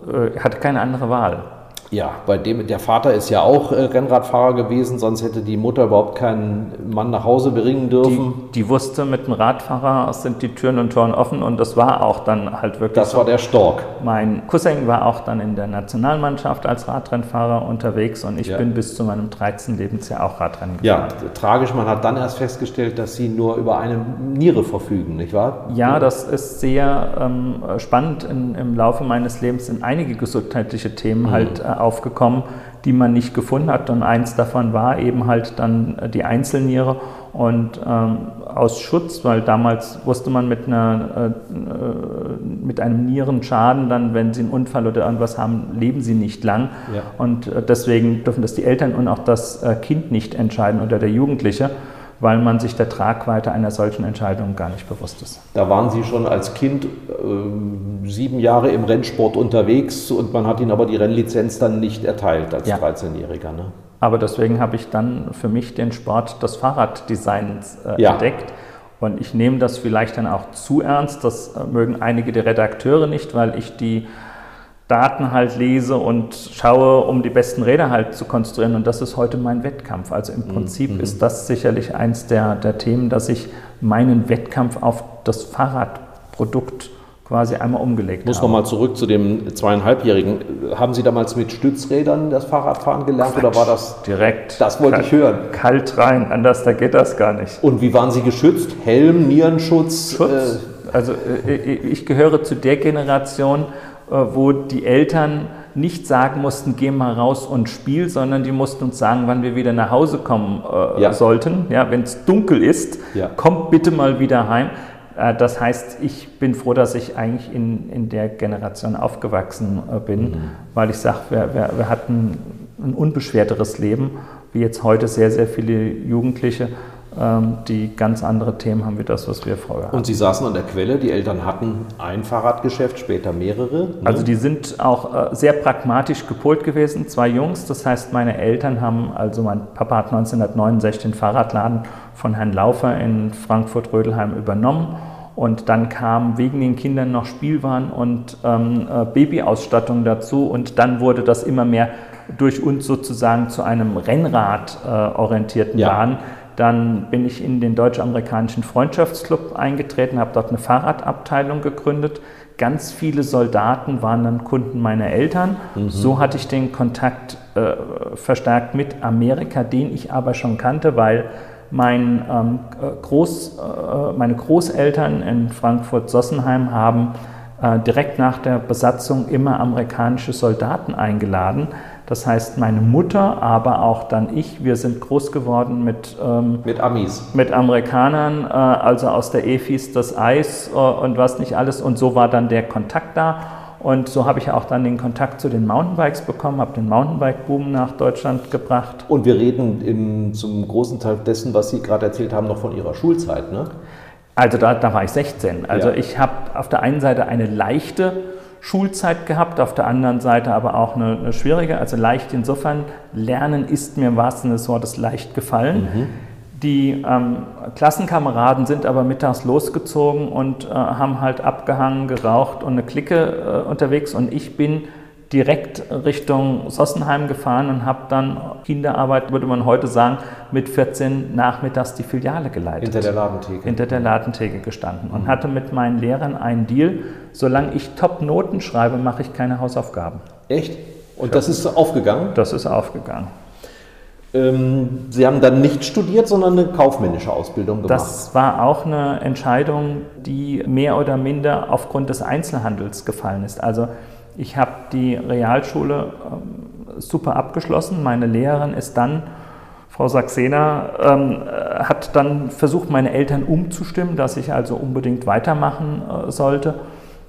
B: Äh, hatte keine andere Wahl.
A: Ja, bei dem, der Vater ist ja auch äh, Rennradfahrer gewesen, sonst hätte die Mutter überhaupt keinen Mann nach Hause bringen dürfen.
B: Die, die, wusste, mit dem Radfahrer sind die Türen und Toren offen und das war auch dann halt wirklich.
A: Das so. war der Stork.
B: Mein Cousin war auch dann in der Nationalmannschaft als Radrennfahrer unterwegs und ich ja. bin bis zu meinem 13. Lebensjahr auch Radrennen
A: gefahren. Ja, tragisch, man hat dann erst festgestellt, dass sie nur über eine Niere verfügen, nicht wahr?
B: Ja, das ist sehr ähm, spannend. In, Im Laufe meines Lebens sind einige gesundheitliche Themen mhm. halt äh, aufgekommen, die man nicht gefunden hat. Und eins davon war eben halt dann äh, die Einzelniere. Und ähm, aus Schutz, weil damals wusste man mit, einer, äh, äh, mit einem Nierenschaden, dann, wenn sie einen Unfall oder irgendwas haben, leben sie nicht lang. Ja. Und äh, deswegen dürfen das die Eltern und auch das äh, Kind nicht entscheiden oder der Jugendliche weil man sich der Tragweite einer solchen Entscheidung gar nicht bewusst ist.
A: Da waren Sie schon als Kind äh, sieben Jahre im Rennsport unterwegs und man hat Ihnen aber die Rennlizenz dann nicht erteilt als ja. 13-Jähriger. Ne?
B: Aber deswegen habe ich dann für mich den Sport des Fahrraddesigns äh, ja. entdeckt. Und ich nehme das vielleicht dann auch zu ernst. Das äh, mögen einige der Redakteure nicht, weil ich die Daten halt lese und schaue, um die besten Räder halt zu konstruieren. Und das ist heute mein Wettkampf. Also im Prinzip mhm. ist das sicherlich eins der, der Themen, dass ich meinen Wettkampf auf das Fahrradprodukt quasi einmal umgelegt
A: Muss habe. Muss nochmal zurück zu dem zweieinhalbjährigen. Haben Sie damals mit Stützrädern das Fahrradfahren gelernt
B: Quatsch,
A: oder war das
B: direkt?
A: Das wollte
B: kalt,
A: ich hören.
B: Kalt rein, anders da geht das gar nicht.
A: Und wie waren Sie geschützt? Helm, Nierenschutz?
B: Schutz. Äh, also äh, ich gehöre zu der Generation, äh, wo die Eltern nicht sagen mussten, geh mal raus und spiel, sondern die mussten uns sagen, wann wir wieder nach Hause kommen äh, ja. sollten. Ja, Wenn es dunkel ist, ja. kommt bitte mal wieder heim. Äh, das heißt, ich bin froh, dass ich eigentlich in, in der Generation aufgewachsen äh, bin, mhm. weil ich sage, wir, wir, wir hatten ein unbeschwerteres Leben, wie jetzt heute sehr, sehr viele Jugendliche die ganz andere Themen haben wie das, was wir vorher hatten.
A: Und Sie saßen an der Quelle, die Eltern hatten ein Fahrradgeschäft, später mehrere? Ne?
B: Also die sind auch äh, sehr pragmatisch gepolt gewesen, zwei Jungs. Das heißt, meine Eltern haben, also mein Papa hat 1969 den Fahrradladen von Herrn Laufer in Frankfurt-Rödelheim übernommen. Und dann kam wegen den Kindern noch Spielwaren und ähm, äh, Babyausstattung dazu. Und dann wurde das immer mehr durch uns sozusagen zu einem Rennrad äh, orientierten ja. Laden dann bin ich in den deutsch-amerikanischen Freundschaftsclub eingetreten, habe dort eine Fahrradabteilung gegründet. Ganz viele Soldaten waren dann Kunden meiner Eltern. Mhm. So hatte ich den Kontakt äh, verstärkt mit Amerika, den ich aber schon kannte, weil mein, ähm, Groß, äh, meine Großeltern in Frankfurt-Sossenheim haben äh, direkt nach der Besatzung immer amerikanische Soldaten eingeladen. Das heißt, meine Mutter, aber auch dann ich, wir sind groß geworden mit,
A: ähm, mit Amis.
B: Mit Amerikanern, äh, also aus der EFIS das Eis äh, und was nicht alles. Und so war dann der Kontakt da. Und so habe ich auch dann den Kontakt zu den Mountainbikes bekommen, habe den Mountainbike-Boom nach Deutschland gebracht.
A: Und wir reden im, zum großen Teil dessen, was Sie gerade erzählt haben, noch von Ihrer Schulzeit, ne?
B: Also da, da war ich 16. Also
A: Ja.
B: ich habe auf der einen Seite eine leichte Schulzeit gehabt, auf der anderen Seite aber auch eine, eine schwierige. Also leicht insofern, Lernen ist mir im wahrsten Sinne des Wortes leicht gefallen. Die ähm, Klassenkameraden sind aber mittags losgezogen und äh, haben halt abgehangen, geraucht und eine Clique äh, unterwegs und ich bin direkt Richtung Sossenheim gefahren und habe dann Kinderarbeit, würde man heute sagen, mit 14 nachmittags die Filiale geleitet
A: Hinter der Ladentheke.
B: hinter der Ladentheke gestanden und hatte mit meinen Lehrern einen Deal, solange ich Top-Noten schreibe, mache ich keine Hausaufgaben.
A: Echt? Und das ist aufgegangen?
B: Das ist aufgegangen.
A: Ähm, Sie haben dann nicht studiert, sondern eine kaufmännische Ausbildung gemacht.
B: Das war auch eine Entscheidung, die mehr oder minder aufgrund des Einzelhandels gefallen ist. Also ich habe die Realschule ähm, super abgeschlossen. Meine Lehrerin ist dann, Frau Saxena, ähm, äh, hat dann versucht, meine Eltern umzustimmen, dass ich also unbedingt weitermachen äh, sollte.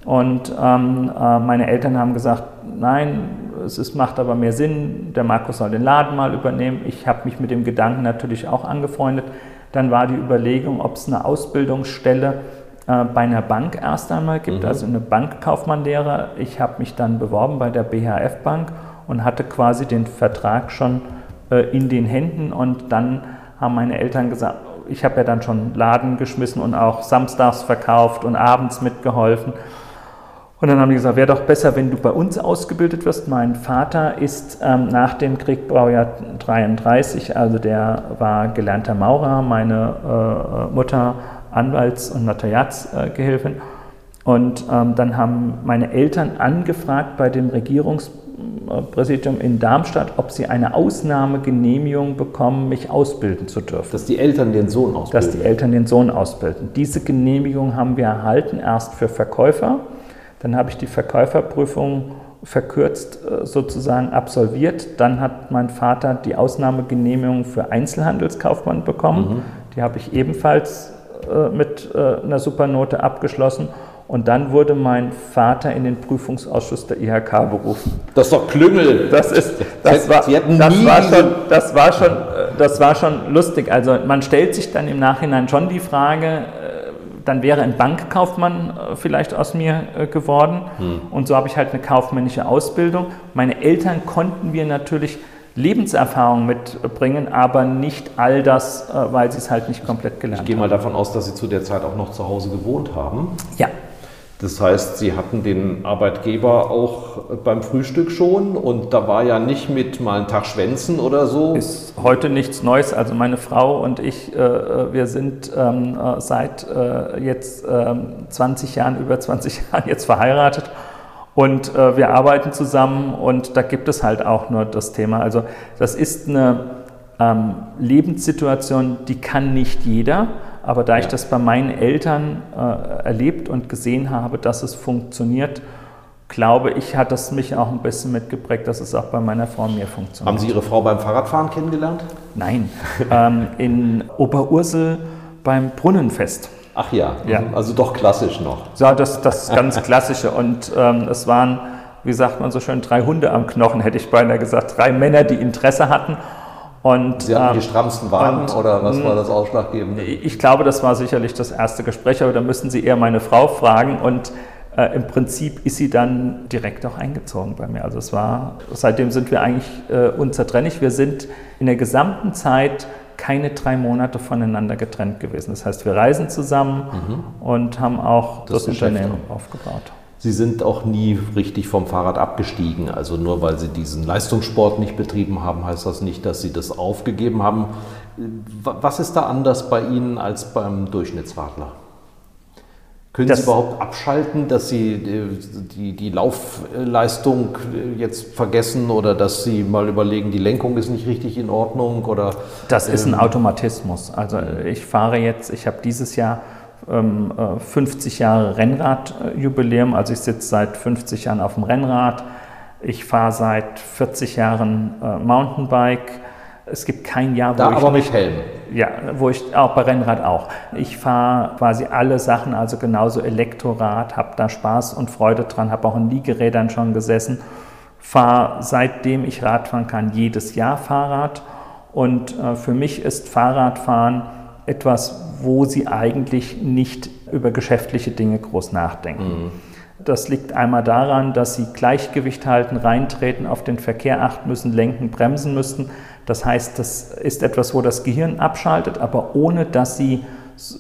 B: Und ähm, äh, meine Eltern haben gesagt, nein, es ist, macht aber mehr Sinn, der Markus soll den Laden mal übernehmen. Ich habe mich mit dem Gedanken natürlich auch angefreundet. Dann war die Überlegung, ob es eine Ausbildungsstelle äh, bei einer Bank erst einmal gibt, also eine Bankkaufmannlehre. Ich habe mich dann beworben bei der BHF Bank und hatte quasi den Vertrag schon äh, in den Händen und dann haben meine Eltern gesagt, ich habe ja dann schon Laden geschmissen und auch samstags verkauft und abends mitgeholfen. Und dann haben die gesagt, wäre doch besser, wenn du bei uns ausgebildet wirst. Mein Vater ist ähm, nach dem Krieg, Baujahr 33, also der war gelernter Maurer, meine äh, Mutter Anwalts- und Notariatsgehilfin. Und ähm, dann haben meine Eltern angefragt bei dem Regierungspräsidium in Darmstadt, ob sie eine Ausnahmegenehmigung bekommen, mich ausbilden zu dürfen
A: dass die Eltern den Sohn ausbilden.
B: dass die Eltern den Sohn ausbilden. Diese Genehmigung haben wir erhalten, erst für Verkäufer. Dann habe ich die Verkäuferprüfung verkürzt äh, sozusagen absolviert. Dann hat mein Vater die Ausnahmegenehmigung für Einzelhandelskaufmann bekommen. Die habe ich ebenfalls äh, mit äh, einer Supernote abgeschlossen. Und dann wurde mein Vater in den Prüfungsausschuss der IHK berufen.
A: das ist doch Klüngel.
B: Das ist, das war, das war schon, das war schon, äh, das war schon lustig. Also man stellt sich dann im Nachhinein schon die Frage, äh, dann wäre ein Bankkaufmann vielleicht aus mir geworden.
A: Hm.
B: Und so habe ich halt eine kaufmännische Ausbildung. Meine Eltern konnten wir natürlich Lebenserfahrung mitbringen, aber nicht all das, äh, weil sie es halt nicht komplett gelernt
A: Ich gehe
B: haben.
A: mal davon aus, dass Sie zu der Zeit auch noch zu Hause gewohnt haben.
B: Ja,
A: Das heißt, Sie hatten den Arbeitgeber auch beim Frühstück schon und da war ja nicht mit mal einen Tag Schwänzen oder so.
B: ist heute nichts Neues. Also meine Frau und ich, äh, wir sind ähm, äh, seit äh, jetzt ähm, 20 Jahren, über 20 Jahren jetzt verheiratet und äh, wir arbeiten zusammen und da gibt es halt auch nur das Thema. Also das ist eine ähm, Lebenssituation, die kann nicht jeder. Aber da ich das bei meinen Eltern äh, erlebt und gesehen habe, dass es funktioniert, glaube ich, hat das mich auch ein bisschen mitgeprägt, dass es auch bei meiner Frau mir funktioniert.
A: Haben Sie Ihre Frau beim Fahrradfahren kennengelernt?
B: Nein, ähm, in Oberursel beim Brunnenfest.
A: Ach ja,
B: Ja.
A: also doch klassisch noch.
B: Ja, das, das ganz Klassische. Und ähm, es waren, wie sagt man so schön, drei Hunde am Knochen, hätte ich beinahe gesagt. Drei Männer, die Interesse hatten. Und
A: Sie hatten
B: ähm,
A: die strammsten Waden
B: und-
A: oder was war das Ausschlaggebende?
B: ich glaube, das war sicherlich das erste Gespräch, aber da müssen Sie eher meine Frau fragen. Und äh, im Prinzip ist sie dann direkt auch eingezogen bei mir. Also es war, seitdem sind wir eigentlich äh, unzertrennlich. Wir sind in der gesamten Zeit keine drei Monate voneinander getrennt gewesen. Das heißt, wir reisen zusammen und haben auch
A: Mhm. Das
B: das, Unternehmen aufgebaut.
A: Sie sind auch nie richtig vom Fahrrad abgestiegen. Also nur weil Sie diesen Leistungssport nicht betrieben haben, heißt das nicht, dass Sie das aufgegeben haben. Wa- Was ist da anders bei Ihnen als beim Durchschnittsradler? Können
B: Das-
A: Sie überhaupt abschalten, dass Sie äh, die, die Laufleistung äh, jetzt vergessen oder dass Sie mal überlegen, die Lenkung ist nicht richtig in Ordnung oder
B: Das ist
A: Ähm.
B: ein Automatismus. Also äh, ich fahre jetzt, ich habe dieses Jahr ähm, äh, 50 Jahre Rennradjubiläum, also ich sitze seit 50 Jahren auf dem Rennrad. Ich fahre seit 40 Jahren Mountainbike. Es gibt kein Jahr, wo
A: da
B: ich
A: aber
B: nicht
A: mit Helm?
B: ja, wo ich auch bei Rennrad auch. Ich fahre quasi alle Sachen, also genauso Elektrorad, habe da Spaß und Freude dran, habe auch in Liegerädern schon gesessen, fahre seitdem ich Radfahren kann jedes Jahr Fahrrad und äh, für mich ist Fahrradfahren etwas, wo sie eigentlich nicht über geschäftliche Dinge groß nachdenken. Mhm. Das liegt einmal daran, dass sie Gleichgewicht halten, reintreten, auf den Verkehr achten müssen, lenken, bremsen müssen. Das heißt, das ist etwas, wo das Gehirn abschaltet, aber ohne dass sie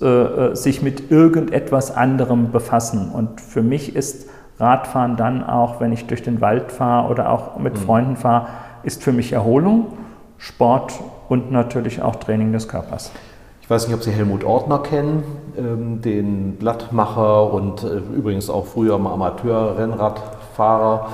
B: äh, äh, sich mit irgendetwas anderem befassen. Und für mich ist Radfahren dann auch, wenn ich durch den Wald fahre oder auch mit mhm. Freunden fahre, ist für mich Erholung, Sport und natürlich auch Training des Körpers.
A: Ich weiß nicht, ob Sie Helmut Ortner kennen, ähm, den Blattmacher und äh, übrigens auch früher mal Amateur-Rennradfahrer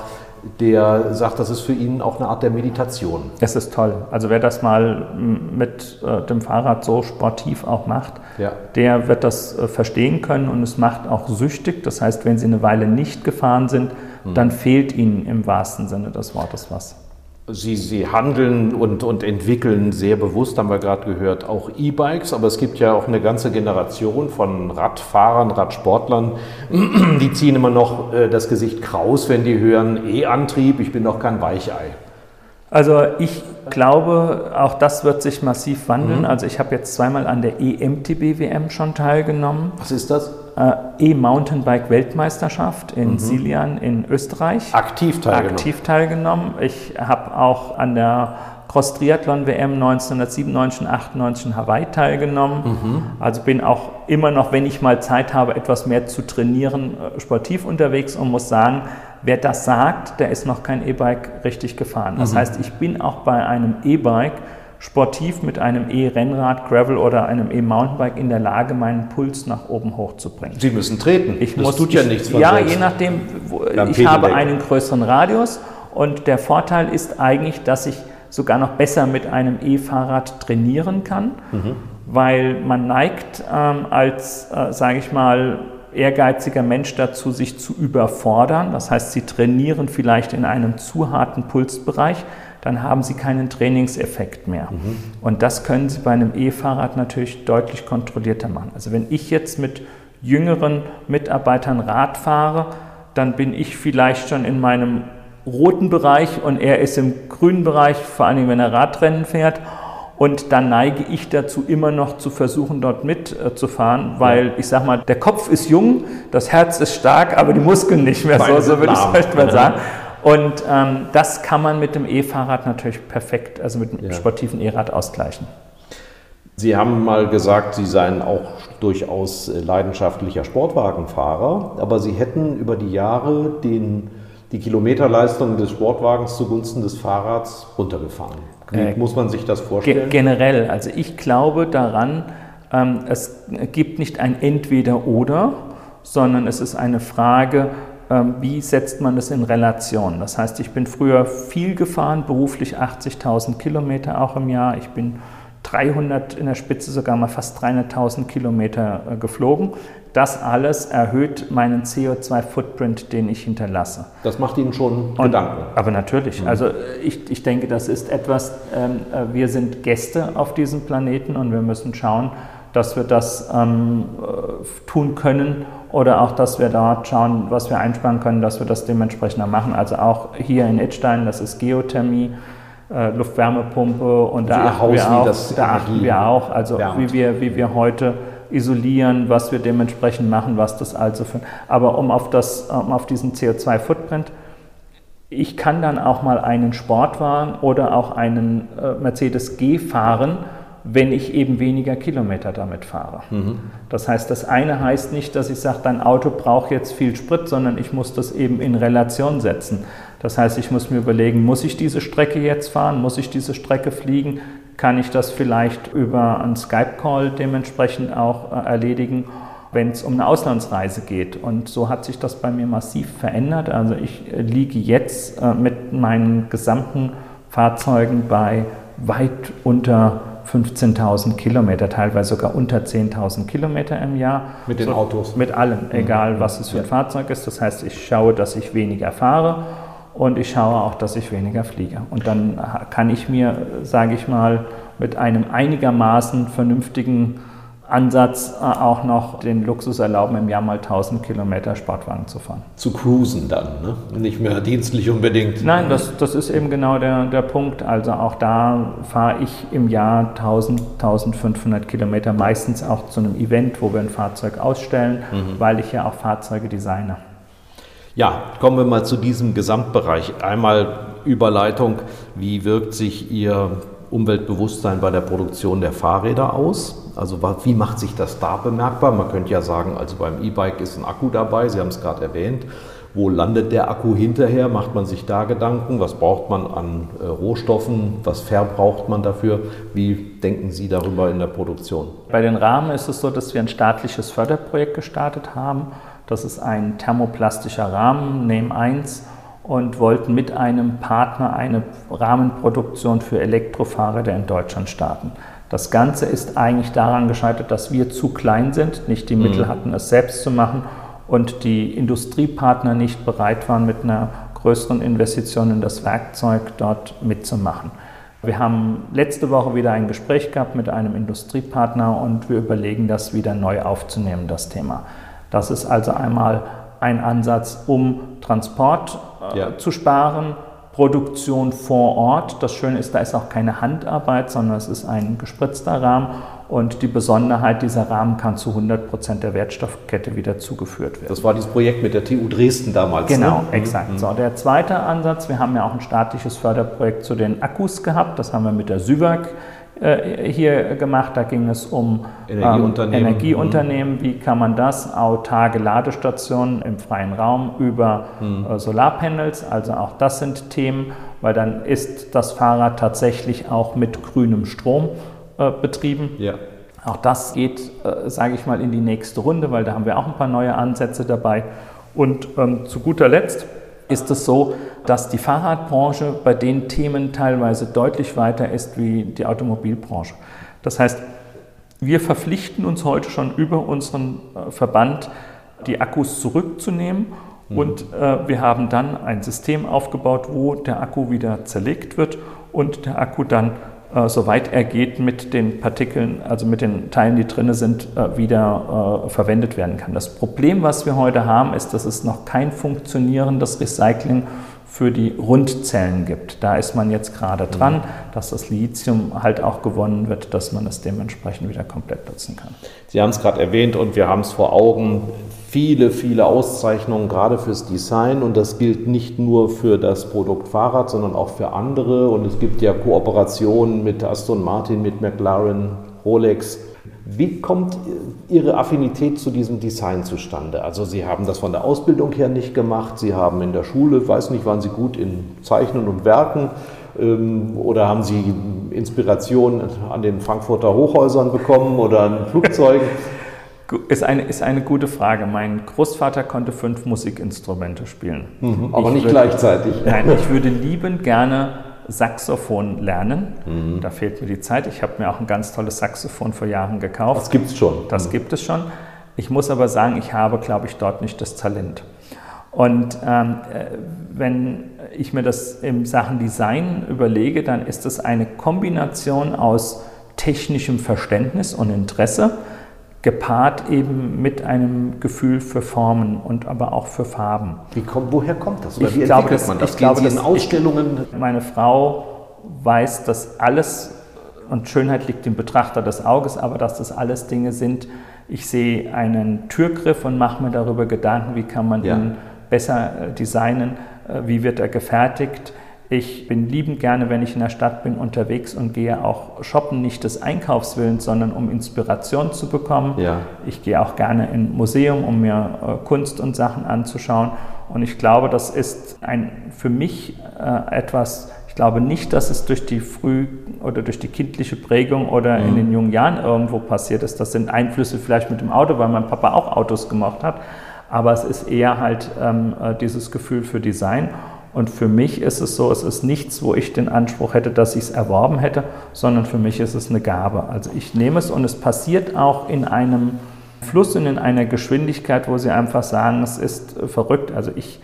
A: der sagt, das ist für ihn auch eine Art der Meditation.
B: Es ist toll. Also wer das mal mit äh, dem Fahrrad so sportiv auch macht, ja. der wird das äh, verstehen können und es macht auch süchtig. Das heißt, wenn Sie eine Weile nicht gefahren sind, mhm. dann fehlt Ihnen im wahrsten Sinne des Wortes was.
A: Sie, Sie handeln und, und entwickeln sehr bewusst, haben wir gerade gehört, auch E-Bikes, aber es gibt ja auch eine ganze Generation von Radfahrern, Radsportlern, die ziehen immer noch äh, das Gesicht kraus, wenn die hören E-Antrieb, ich bin doch kein Weichei.
B: Also ich glaube, auch das wird sich massiv wandeln. Mhm. Also ich habe jetzt zweimal an der EMTB-WM schon teilgenommen.
A: Was ist das?
B: Äh, E-Mountainbike-Weltmeisterschaft in mhm. Silian in Österreich.
A: Aktiv teilgenommen.
B: Aktiv teilgenommen. Ich habe auch an der Cross-Triathlon-WM 1997 und 98 in Hawaii teilgenommen. Mhm. Also bin auch immer noch, wenn ich mal Zeit habe, etwas mehr zu trainieren, äh, sportiv unterwegs und muss sagen, wer das sagt, der ist noch kein E-Bike richtig gefahren. Das mhm. heißt, ich bin auch bei einem E-Bike sportiv mit einem E-Rennrad, Gravel oder einem E-Mountainbike in der Lage, meinen Puls nach oben hochzubringen.
A: Sie müssen treten.
B: Ich das muss, tut ja nichts von Ja, selbst. je nachdem. Wo, ich habe einen größeren Radius und der Vorteil ist eigentlich, dass ich sogar noch besser mit einem E-Fahrrad trainieren kann, mhm. weil man neigt ähm, als, äh, sage ich mal, ehrgeiziger Mensch dazu, sich zu überfordern. Das heißt, sie trainieren vielleicht in einem zu harten Pulsbereich, dann haben sie keinen Trainingseffekt mehr. Mhm. Und das können sie bei einem E-Fahrrad natürlich deutlich kontrollierter machen. Also wenn ich jetzt mit jüngeren Mitarbeitern Rad fahre, dann bin ich vielleicht schon in meinem roten Bereich und er ist im grünen Bereich, vor allem wenn er Radrennen fährt. Und dann neige ich dazu, immer noch zu versuchen, dort mitzufahren, äh, weil ich sag mal, der Kopf ist jung, das Herz ist stark, aber die Muskeln nicht mehr so, so würde ich es vielleicht mal sagen. Und ähm, das kann man mit dem E-Fahrrad natürlich perfekt, also mit dem ja. sportiven E-Rad ausgleichen.
A: Sie haben mal gesagt, Sie seien auch durchaus leidenschaftlicher Sportwagenfahrer, aber Sie hätten über die Jahre den, die Kilometerleistung des Sportwagens zugunsten des Fahrrads runtergefahren. Wie äh, muss man sich das vorstellen?
B: Generell, also ich glaube daran, ähm, es gibt nicht ein Entweder-Oder, sondern es ist eine Frage, wie setzt man das in Relation? Das heißt, ich bin früher viel gefahren, beruflich 80.000 Kilometer auch im Jahr. Ich bin 300, in der Spitze sogar mal fast 300.000 Kilometer äh, geflogen. Das alles erhöht meinen CO2-Footprint, den ich hinterlasse.
A: Das macht Ihnen schon Und, Gedanken.
B: Aber natürlich. Mhm. Also ich, ich denke, das ist etwas, ähm, äh, wir sind Gäste auf diesem Planeten und wir müssen schauen, dass wir das ähm, äh, tun können oder auch, dass wir dort schauen, was wir einsparen können, dass wir das dementsprechend machen. Also auch hier in Edstein, das ist Geothermie, äh, Luftwärmepumpe und da, achten wir, auch, da achten wir auch, also wie wir, wie wir heute isolieren, was wir dementsprechend machen, was das also für. Aber um auf, das, um auf diesen CO2-Footprint, ich kann dann auch mal einen Sportwagen oder auch einen äh, Mercedes G fahren wenn ich eben weniger Kilometer damit fahre. Mhm. Das heißt, das eine heißt nicht, dass ich sage, dein Auto braucht jetzt viel Sprit, sondern ich muss das eben in Relation setzen. Das heißt, ich muss mir überlegen, muss ich diese Strecke jetzt fahren, muss ich diese Strecke fliegen, kann ich das vielleicht über einen Skype-Call dementsprechend auch äh, erledigen, wenn es um eine Auslandsreise geht. Und so hat sich das bei mir massiv verändert. Also ich äh, liege jetzt äh, mit meinen gesamten Fahrzeugen bei weit unter 15.000 Kilometer, teilweise sogar unter 10.000 Kilometer im Jahr.
A: Mit den so, Autos?
B: Mit allem, mhm. egal was es für ein ja. Fahrzeug ist. Das heißt, ich schaue, dass ich weniger fahre und ich schaue auch, dass ich weniger fliege. Und dann kann ich mir, sage ich mal, mit einem einigermaßen vernünftigen Ansatz äh, auch noch den Luxus erlauben, im Jahr mal 1000 Kilometer Sportwagen zu fahren.
A: Zu cruisen dann, ne? nicht mehr dienstlich unbedingt.
B: Nein, das, das ist eben genau der, der Punkt. Also auch da fahre ich im Jahr 1000, 1500 Kilometer, meistens auch zu einem Event, wo wir ein Fahrzeug ausstellen, mhm. weil ich ja auch Fahrzeuge designe.
A: Ja, kommen wir mal zu diesem Gesamtbereich. Einmal Überleitung, wie wirkt sich Ihr Umweltbewusstsein bei der Produktion der Fahrräder aus? Also wie macht sich das da bemerkbar? Man könnte ja sagen, also beim E-Bike ist ein Akku dabei, Sie haben es gerade erwähnt. Wo landet der Akku hinterher? Macht man sich da Gedanken? Was braucht man an äh, Rohstoffen? Was verbraucht man dafür? Wie denken Sie darüber in der Produktion?
B: Bei den Rahmen ist es so, dass wir ein staatliches Förderprojekt gestartet haben. Das ist ein thermoplastischer Rahmen, Name 1 und wollten mit einem Partner eine Rahmenproduktion für Elektrofahrräder in Deutschland starten. Das Ganze ist eigentlich daran gescheitert, dass wir zu klein sind, nicht die mhm. Mittel hatten, es selbst zu machen und die Industriepartner nicht bereit waren, mit einer größeren Investition in das Werkzeug dort mitzumachen. Wir haben letzte Woche wieder ein Gespräch gehabt mit einem Industriepartner und wir überlegen, das wieder neu aufzunehmen, das Thema. Das ist also einmal ein Ansatz, um Transport äh, ja. zu sparen, Produktion vor Ort. Das Schöne ist, da ist auch keine Handarbeit, sondern es ist ein gespritzter Rahmen und die Besonderheit dieser Rahmen kann zu 100 Prozent der Wertstoffkette wieder zugeführt werden.
A: Das war dieses Projekt mit der TU Dresden damals.
B: Genau, ne? exakt. Mhm. So, der zweite Ansatz, wir haben ja auch ein staatliches Förderprojekt zu den Akkus gehabt, das haben wir mit der SÜWAG hier gemacht. Da ging es um Energieunternehmen. Ähm, Energieunternehmen. Wie kann man das, autarke Ladestationen im freien Raum über mhm. äh, Solarpanels, also auch das sind Themen, weil dann ist das Fahrrad tatsächlich auch mit grünem Strom äh, betrieben. Ja. Auch das geht, äh, sage ich mal, in die nächste Runde, weil da haben wir auch ein paar neue Ansätze dabei. Und ähm, zu guter Letzt ist es so, dass die Fahrradbranche bei den Themen teilweise deutlich weiter ist wie die Automobilbranche. Das heißt, wir verpflichten uns heute schon über unseren äh, Verband, die Akkus zurückzunehmen. Mhm. Und äh, wir haben dann ein System aufgebaut, wo der Akku wieder zerlegt wird und der Akku dann äh, soweit er geht, mit den Partikeln, also mit den Teilen, die drin sind, äh, wieder äh, verwendet werden kann. Das Problem, was wir heute haben, ist, dass es noch kein funktionierendes Recycling für die Rundzellen gibt. Da ist man jetzt gerade mhm. dran, dass das Lithium halt auch gewonnen wird, dass man es dementsprechend wieder komplett nutzen kann.
A: Sie haben es gerade erwähnt und wir haben es vor Augen viele, viele Auszeichnungen, gerade fürs Design. Und das gilt nicht nur für das Produkt Fahrrad, sondern auch für andere. Und es gibt ja Kooperationen mit Aston Martin, mit McLaren, Rolex. Wie kommt Ihre Affinität zu diesem Design zustande? Also Sie haben das von der Ausbildung her nicht gemacht, Sie haben in der Schule, weiß nicht, waren Sie gut in Zeichnen und Werken ähm, oder haben Sie Inspiration an den Frankfurter Hochhäusern bekommen oder an Flugzeugen?
B: Ist eine, ist eine gute Frage. Mein Großvater konnte fünf Musikinstrumente spielen.
A: Mhm, aber ich nicht würde, gleichzeitig.
B: Nein, ich würde liebend gerne Saxophon lernen. Mhm. Da fehlt mir die Zeit. Ich habe mir auch ein ganz tolles Saxophon vor Jahren gekauft.
A: Das gibt es schon.
B: Das mhm. gibt es schon. Ich muss aber sagen, ich habe, glaube ich, dort nicht das Talent. Und ähm, äh, wenn ich mir das in Sachen Design überlege, dann ist es eine Kombination aus technischem Verständnis und Interesse gepaart eben mit einem Gefühl für Formen und aber auch für Farben.
A: Wie kommt, woher kommt das?
B: Oder ich wie glaube, entwickelt man das? Ich glaube, in Ausstellungen? Ich, meine Frau weiß, dass alles, und Schönheit liegt im Betrachter des Auges, aber dass das alles Dinge sind. Ich sehe einen Türgriff und mache mir darüber Gedanken, wie kann man ja. ihn besser äh, designen, äh, wie wird er gefertigt ich bin liebend gerne, wenn ich in der Stadt bin, unterwegs und gehe auch shoppen, nicht des Einkaufswillens, sondern um Inspiration zu bekommen. Ja. Ich gehe auch gerne in ein Museum, um mir äh, Kunst und Sachen anzuschauen. Und ich glaube, das ist ein, für mich äh, etwas, ich glaube nicht, dass es durch die früh oder durch die kindliche Prägung oder mhm. in den jungen Jahren irgendwo passiert ist. Das sind Einflüsse vielleicht mit dem Auto, weil mein Papa auch Autos gemacht hat. Aber es ist eher halt ähm, äh, dieses Gefühl für Design. Und für mich ist es so, es ist nichts, wo ich den Anspruch hätte, dass ich es erworben hätte, sondern für mich ist es eine Gabe. Also ich nehme es und es passiert auch in einem Fluss und in einer Geschwindigkeit, wo Sie einfach sagen, es ist verrückt. Also ich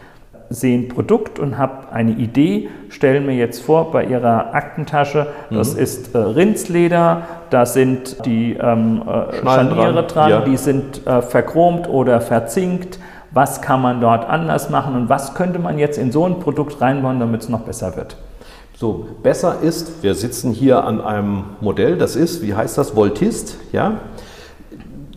B: sehe ein Produkt und habe eine Idee, stellen mir jetzt vor, bei Ihrer Aktentasche, das mhm. ist äh, Rindsleder, da sind die ähm, äh, Scharniere dran, dran ja. die sind äh, verchromt oder verzinkt. Was kann man dort anders machen und was könnte man jetzt in so ein Produkt reinbauen, damit es noch besser wird?
A: So, besser ist, wir sitzen hier an einem Modell, das ist, wie heißt das, Voltist, ja?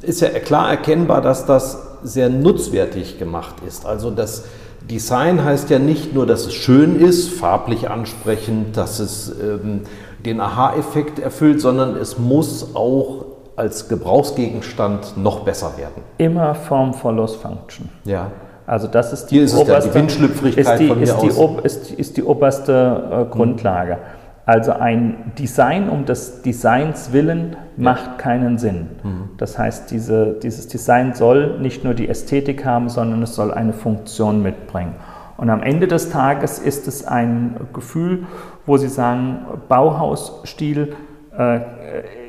A: Ist ja klar erkennbar, dass das sehr nutzwertig gemacht ist. Also das Design heißt ja nicht nur, dass es schön ist, farblich ansprechend, dass es ähm, den Aha-Effekt erfüllt, sondern es muss auch als Gebrauchsgegenstand noch besser werden.
B: Immer Form follows Function.
A: Ja.
B: Also das ist
A: die oberste, es die Windschlüpfrigkeit
B: ist die, von ist die, aus. Ist, ist die oberste äh, Grundlage. Mhm. Also ein Design um des Designs willen macht ja. keinen Sinn. Mhm. Das heißt, diese, dieses Design soll nicht nur die Ästhetik haben, sondern es soll eine Funktion mitbringen. Und am Ende des Tages ist es ein Gefühl, wo Sie sagen, Bauhausstil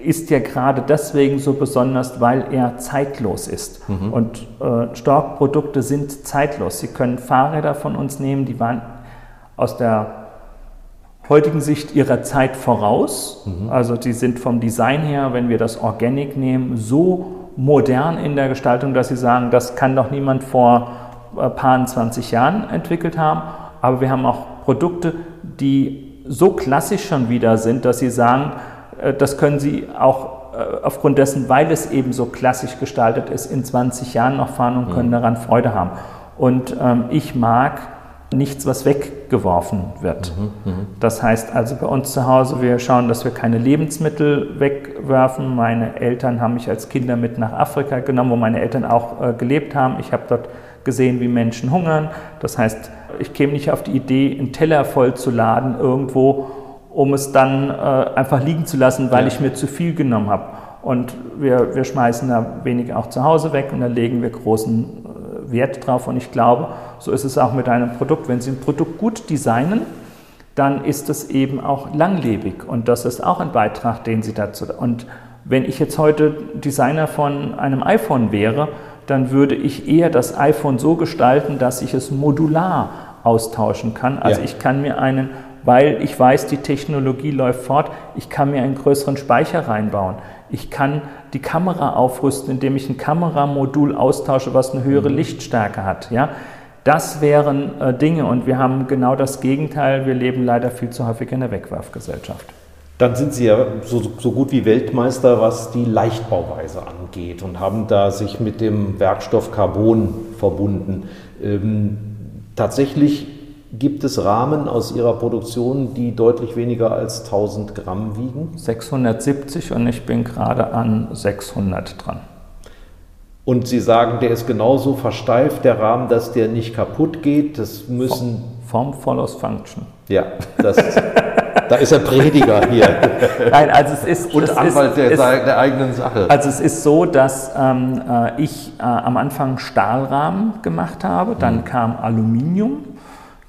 B: ist ja gerade deswegen so besonders, weil er zeitlos ist. Mhm. Und äh, Stork-Produkte sind zeitlos. Sie können Fahrräder von uns nehmen, die waren aus der heutigen Sicht ihrer Zeit voraus. Mhm. Also die sind vom Design her, wenn wir das Organic nehmen, so modern in der Gestaltung, dass sie sagen, das kann doch niemand vor ein äh, paar 20 Jahren entwickelt haben. Aber wir haben auch Produkte, die so klassisch schon wieder sind, dass sie sagen, äh, das können Sie auch äh, aufgrund dessen, weil es eben so klassisch gestaltet ist, in 20 Jahren noch fahren und können mhm. daran Freude haben. Und ähm, ich mag nichts, was weggeworfen wird. Mhm, mh. Das heißt also bei uns zu Hause, wir schauen, dass wir keine Lebensmittel wegwerfen. Meine Eltern haben mich als Kinder mit nach Afrika genommen, wo meine Eltern auch äh, gelebt haben. Ich habe dort gesehen, wie Menschen hungern. Das heißt, ich käme nicht auf die Idee, einen Teller voll zu laden irgendwo um es dann äh, einfach liegen zu lassen, weil ja. ich mir zu viel genommen habe. Und wir, wir schmeißen da wenig auch zu Hause weg und da legen wir großen äh, Wert drauf. Und ich glaube, so ist es auch mit einem Produkt. Wenn Sie ein Produkt gut designen, dann ist es eben auch langlebig. Und das ist auch ein Beitrag, den Sie dazu. Und wenn ich jetzt heute Designer von einem iPhone wäre, dann würde ich eher das iPhone so gestalten, dass ich es modular austauschen kann. Also ja. ich kann mir einen weil ich weiß, die Technologie läuft fort. Ich kann mir einen größeren Speicher reinbauen. Ich kann die Kamera aufrüsten, indem ich ein Kameramodul austausche, was eine höhere mhm. Lichtstärke hat. Ja? Das wären äh, Dinge und wir haben genau das Gegenteil. Wir leben leider viel zu häufig in der Wegwerfgesellschaft.
A: Dann sind Sie ja so, so, gut wie Weltmeister, was die Leichtbauweise angeht und haben da sich mit dem Werkstoff Carbon verbunden. Ähm, tatsächlich Gibt es Rahmen aus Ihrer Produktion, die deutlich weniger als 1000 Gramm wiegen?
B: 670 und ich bin gerade an 600 dran.
A: Und Sie sagen, der ist genauso versteift, der Rahmen, dass der nicht kaputt geht. Das müssen.
B: Form follows Function.
A: Ja, das, da ist er Prediger hier.
B: Nein, also es ist.
A: Und Anwalt ist, der, ist, der, eigenen Sache.
B: Also es ist so, dass ähm, äh, ich äh, am Anfang Stahlrahmen gemacht habe, dann mhm. kam Aluminium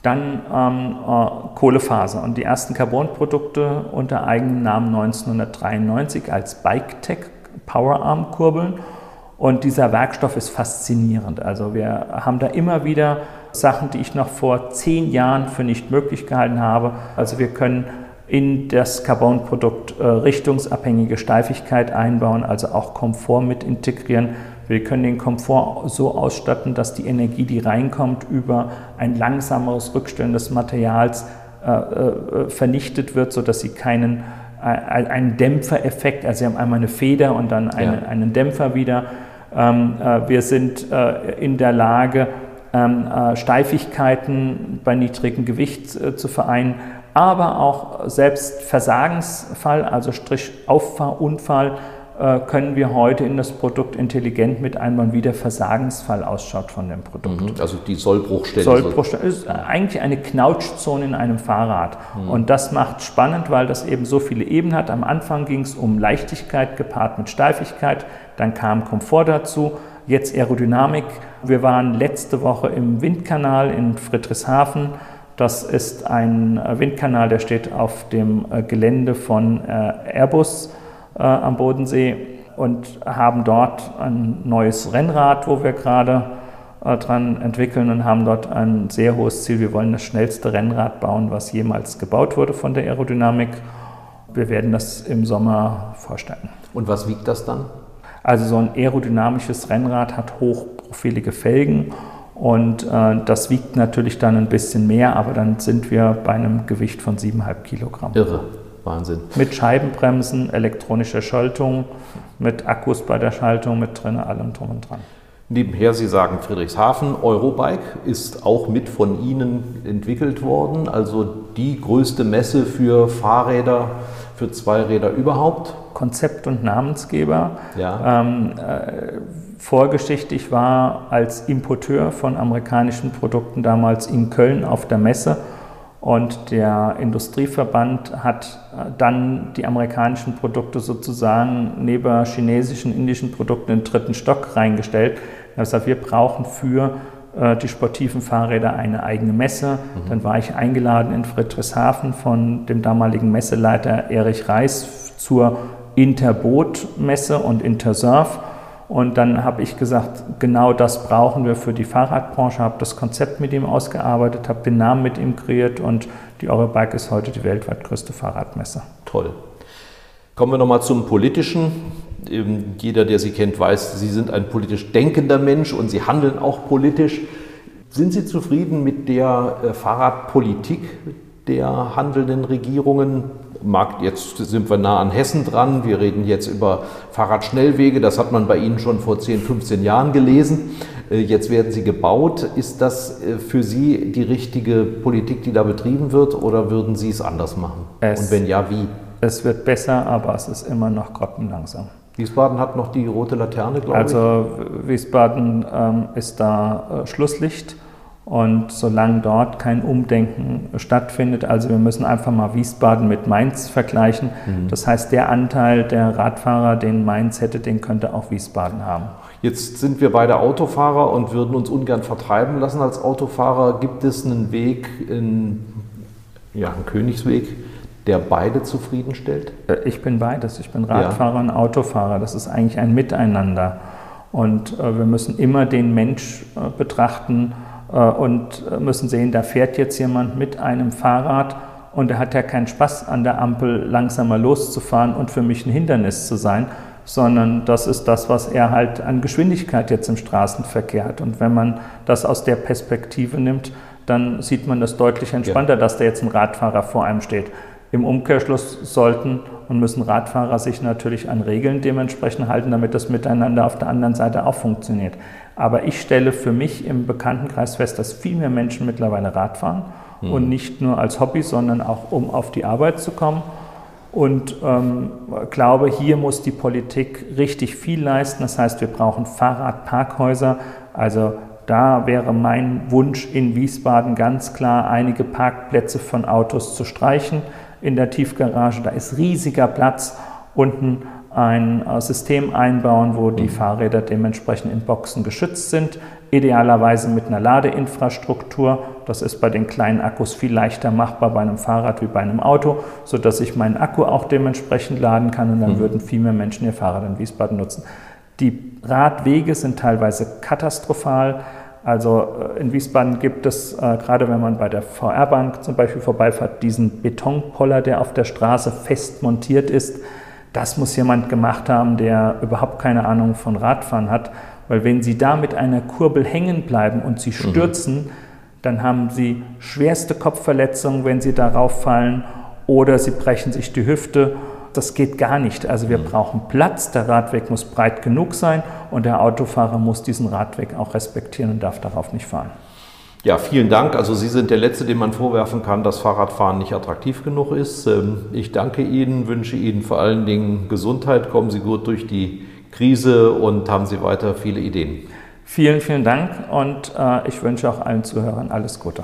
B: dann ähm, äh, Kohlefaser und die ersten Carbonprodukte unter eigenem Namen 1993 als BikeTech Powerarm-Kurbeln. Und dieser Werkstoff ist faszinierend. Also wir haben da immer wieder Sachen, die ich noch vor zehn Jahren für nicht möglich gehalten habe. Also wir können in das Carbonprodukt äh, richtungsabhängige Steifigkeit einbauen, also auch Komfort mit integrieren. Wir können den Komfort so ausstatten, dass die Energie, die reinkommt, über ein langsameres Rückstellen des Materials äh, äh, vernichtet wird, sodass Sie keinen äh, einen Dämpfereffekt, also Sie haben einmal eine Feder und dann eine, ja. einen Dämpfer wieder. Ähm, äh, wir sind äh, in der Lage, Steifigkeiten bei niedrigem Gewicht zu vereinen, aber auch selbst Versagensfall, also Strich Auffahrunfall, äh, können wir heute in das Produkt intelligent mit einbauen, wie der Versagensfall ausschaut von dem Produkt.
A: Mhm, also die Sollbruchstelle.
B: Sollbruchstelle ist eigentlich eine Knautschzone in einem Fahrrad. Mhm. Und das macht spannend, weil das eben so viele Ebenen hat. Am Anfang ging es um Leichtigkeit gepaart mit Steifigkeit, dann kam Komfort dazu, jetzt Aerodynamik. Wir waren letzte Woche im Windkanal in Friedrichshafen. Das ist ein Windkanal, der steht auf dem äh, Gelände von äh, Airbus äh, am Bodensee und haben dort ein neues Rennrad, wo wir gerade äh, dran entwickeln und haben dort ein sehr hohes Ziel. Wir wollen das schnellste Rennrad bauen, was jemals gebaut wurde von der Aerodynamik. Wir werden das im Sommer vorstellen.
A: Und was wiegt das dann?
B: Also so ein aerodynamisches Rennrad hat hochprofilige Felgen und äh, das wiegt natürlich dann ein bisschen mehr, aber dann sind wir bei einem Gewicht von 7,5 Kilogramm.
A: Irre, Wahnsinn.
B: Mit Scheibenbremsen, elektronischer Schaltung, mit Akkus bei der Schaltung, mit drin, allem drum und dran.
A: Nebenher, Sie sagen Friedrichshafen, Eurobike ist auch mit von Ihnen entwickelt worden, also die größte Messe für Fahrräder, für Zweiräder überhaupt.
B: Konzept und Namensgeber.
A: Ja.
B: Ähm, äh, Vorgeschichte, ich war als Importeur von amerikanischen Produkten damals in Köln auf der Messe und der Industrieverband hat äh, dann die amerikanischen Produkte sozusagen neben chinesischen, indischen Produkten in den dritten Stock reingestellt. Er hat gesagt, wir brauchen für die sportiven Fahrräder eine eigene Messe. Mhm. Dann war ich eingeladen in Friedrichshafen von dem damaligen Messeleiter Erich Reis zur Interboot-Messe und Intersurf. Und dann habe ich gesagt, genau das brauchen wir für die Fahrradbranche, habe das Konzept mit ihm ausgearbeitet, habe den Namen mit ihm kreiert und die Eurobike ist heute die weltweit größte Fahrradmesse.
A: Toll. Kommen wir nochmal zum Politischen. Jeder, der Sie kennt, weiß, Sie sind ein politisch denkender Mensch und Sie handeln auch politisch. Sind Sie zufrieden mit der äh, Fahrradpolitik der handelnden Regierungen? Mag, jetzt sind wir nah an Hessen dran. Wir reden jetzt über Fahrradschnellwege. Das hat man bei Ihnen schon vor 10, 15 Jahren gelesen. Äh, jetzt werden sie gebaut. Ist das äh, für Sie die richtige Politik, die da betrieben wird, oder würden Sie es anders machen?
B: Es,
A: Und wenn ja, wie?
B: Es wird besser, aber es ist immer noch grottenlangsam.
A: Wiesbaden hat noch die rote Laterne, glaube
B: also, ich. Also Wiesbaden ähm, ist da äh, Schlusslicht. Und solange dort kein Umdenken stattfindet, also wir müssen einfach mal Wiesbaden mit Mainz vergleichen. Mhm. Das heißt, der Anteil der Radfahrer, den Mainz hätte, den könnte auch Wiesbaden haben.
A: Jetzt sind wir beide Autofahrer und würden uns ungern vertreiben lassen als Autofahrer. Gibt es einen Weg, in, ja, einen Königsweg, der beide zufriedenstellt?
B: Äh, ich bin beides. Ich bin Radfahrer ja. und Autofahrer. Das ist eigentlich ein Miteinander. Und äh, wir müssen immer den Mensch äh, betrachten, äh, und müssen sehen, da fährt jetzt jemand mit einem Fahrrad und er hat ja keinen Spaß an der Ampel langsamer loszufahren und für mich ein Hindernis zu sein, sondern das ist das, was er halt an Geschwindigkeit jetzt im Straßenverkehr hat. Und wenn man das aus der Perspektive nimmt, dann sieht man das deutlich entspannter, ja. dass da jetzt ein Radfahrer vor einem steht. Im Umkehrschluss sollten und müssen Radfahrer sich natürlich an Regeln dementsprechend halten, damit das Miteinander auf der anderen Seite auch funktioniert. Aber ich stelle für mich im Bekanntenkreis fest, dass viel mehr Menschen mittlerweile Rad fahren mhm. und nicht nur als Hobby, sondern auch um auf die Arbeit zu kommen. Und ähm, glaube, hier muss die Politik richtig viel leisten. Das heißt, wir brauchen Fahrradparkhäuser. Also da wäre mein Wunsch in Wiesbaden ganz klar, einige Parkplätze von Autos zu streichen in der Tiefgarage. Da ist riesiger Platz unten ein äh, System einbauen, wo die mhm. Fahrräder dementsprechend in Boxen geschützt sind, idealerweise mit einer Ladeinfrastruktur. Das ist bei den kleinen Akkus viel leichter machbar bei einem Fahrrad wie bei einem Auto, sodass ich meinen Akku auch dementsprechend laden kann und dann mhm. würden viel mehr Menschen ihr Fahrrad in Wiesbaden nutzen. Die Radwege sind teilweise katastrophal. Also äh, in Wiesbaden gibt es, äh, gerade wenn man bei der VR-Bank zum Beispiel vorbeifährt, diesen Betonpoller, der auf der Straße fest montiert ist das muss jemand gemacht haben, der überhaupt keine Ahnung von Radfahren hat. Weil wenn Sie da mit einer Kurbel hängen bleiben und Sie mhm. stürzen, mhm. dann haben Sie schwerste Kopfverletzungen, wenn Sie darauf fallen, oder Sie brechen sich die Hüfte. Das geht gar nicht. Also wir mhm. brauchen Platz, der Radweg muss breit genug sein und der Autofahrer muss diesen Radweg auch respektieren und darf darauf nicht fahren.
A: Ja, vielen Dank. Also Sie sind der Letzte, dem man vorwerfen kann, dass Fahrradfahren nicht attraktiv genug ist. Ähm, ich danke Ihnen, wünsche Ihnen vor allen Dingen Gesundheit. Kommen Sie gut durch die Krise und haben Sie weiter viele Ideen.
B: Vielen, vielen Dank und äh, ich wünsche auch allen Zuhörern alles Gute.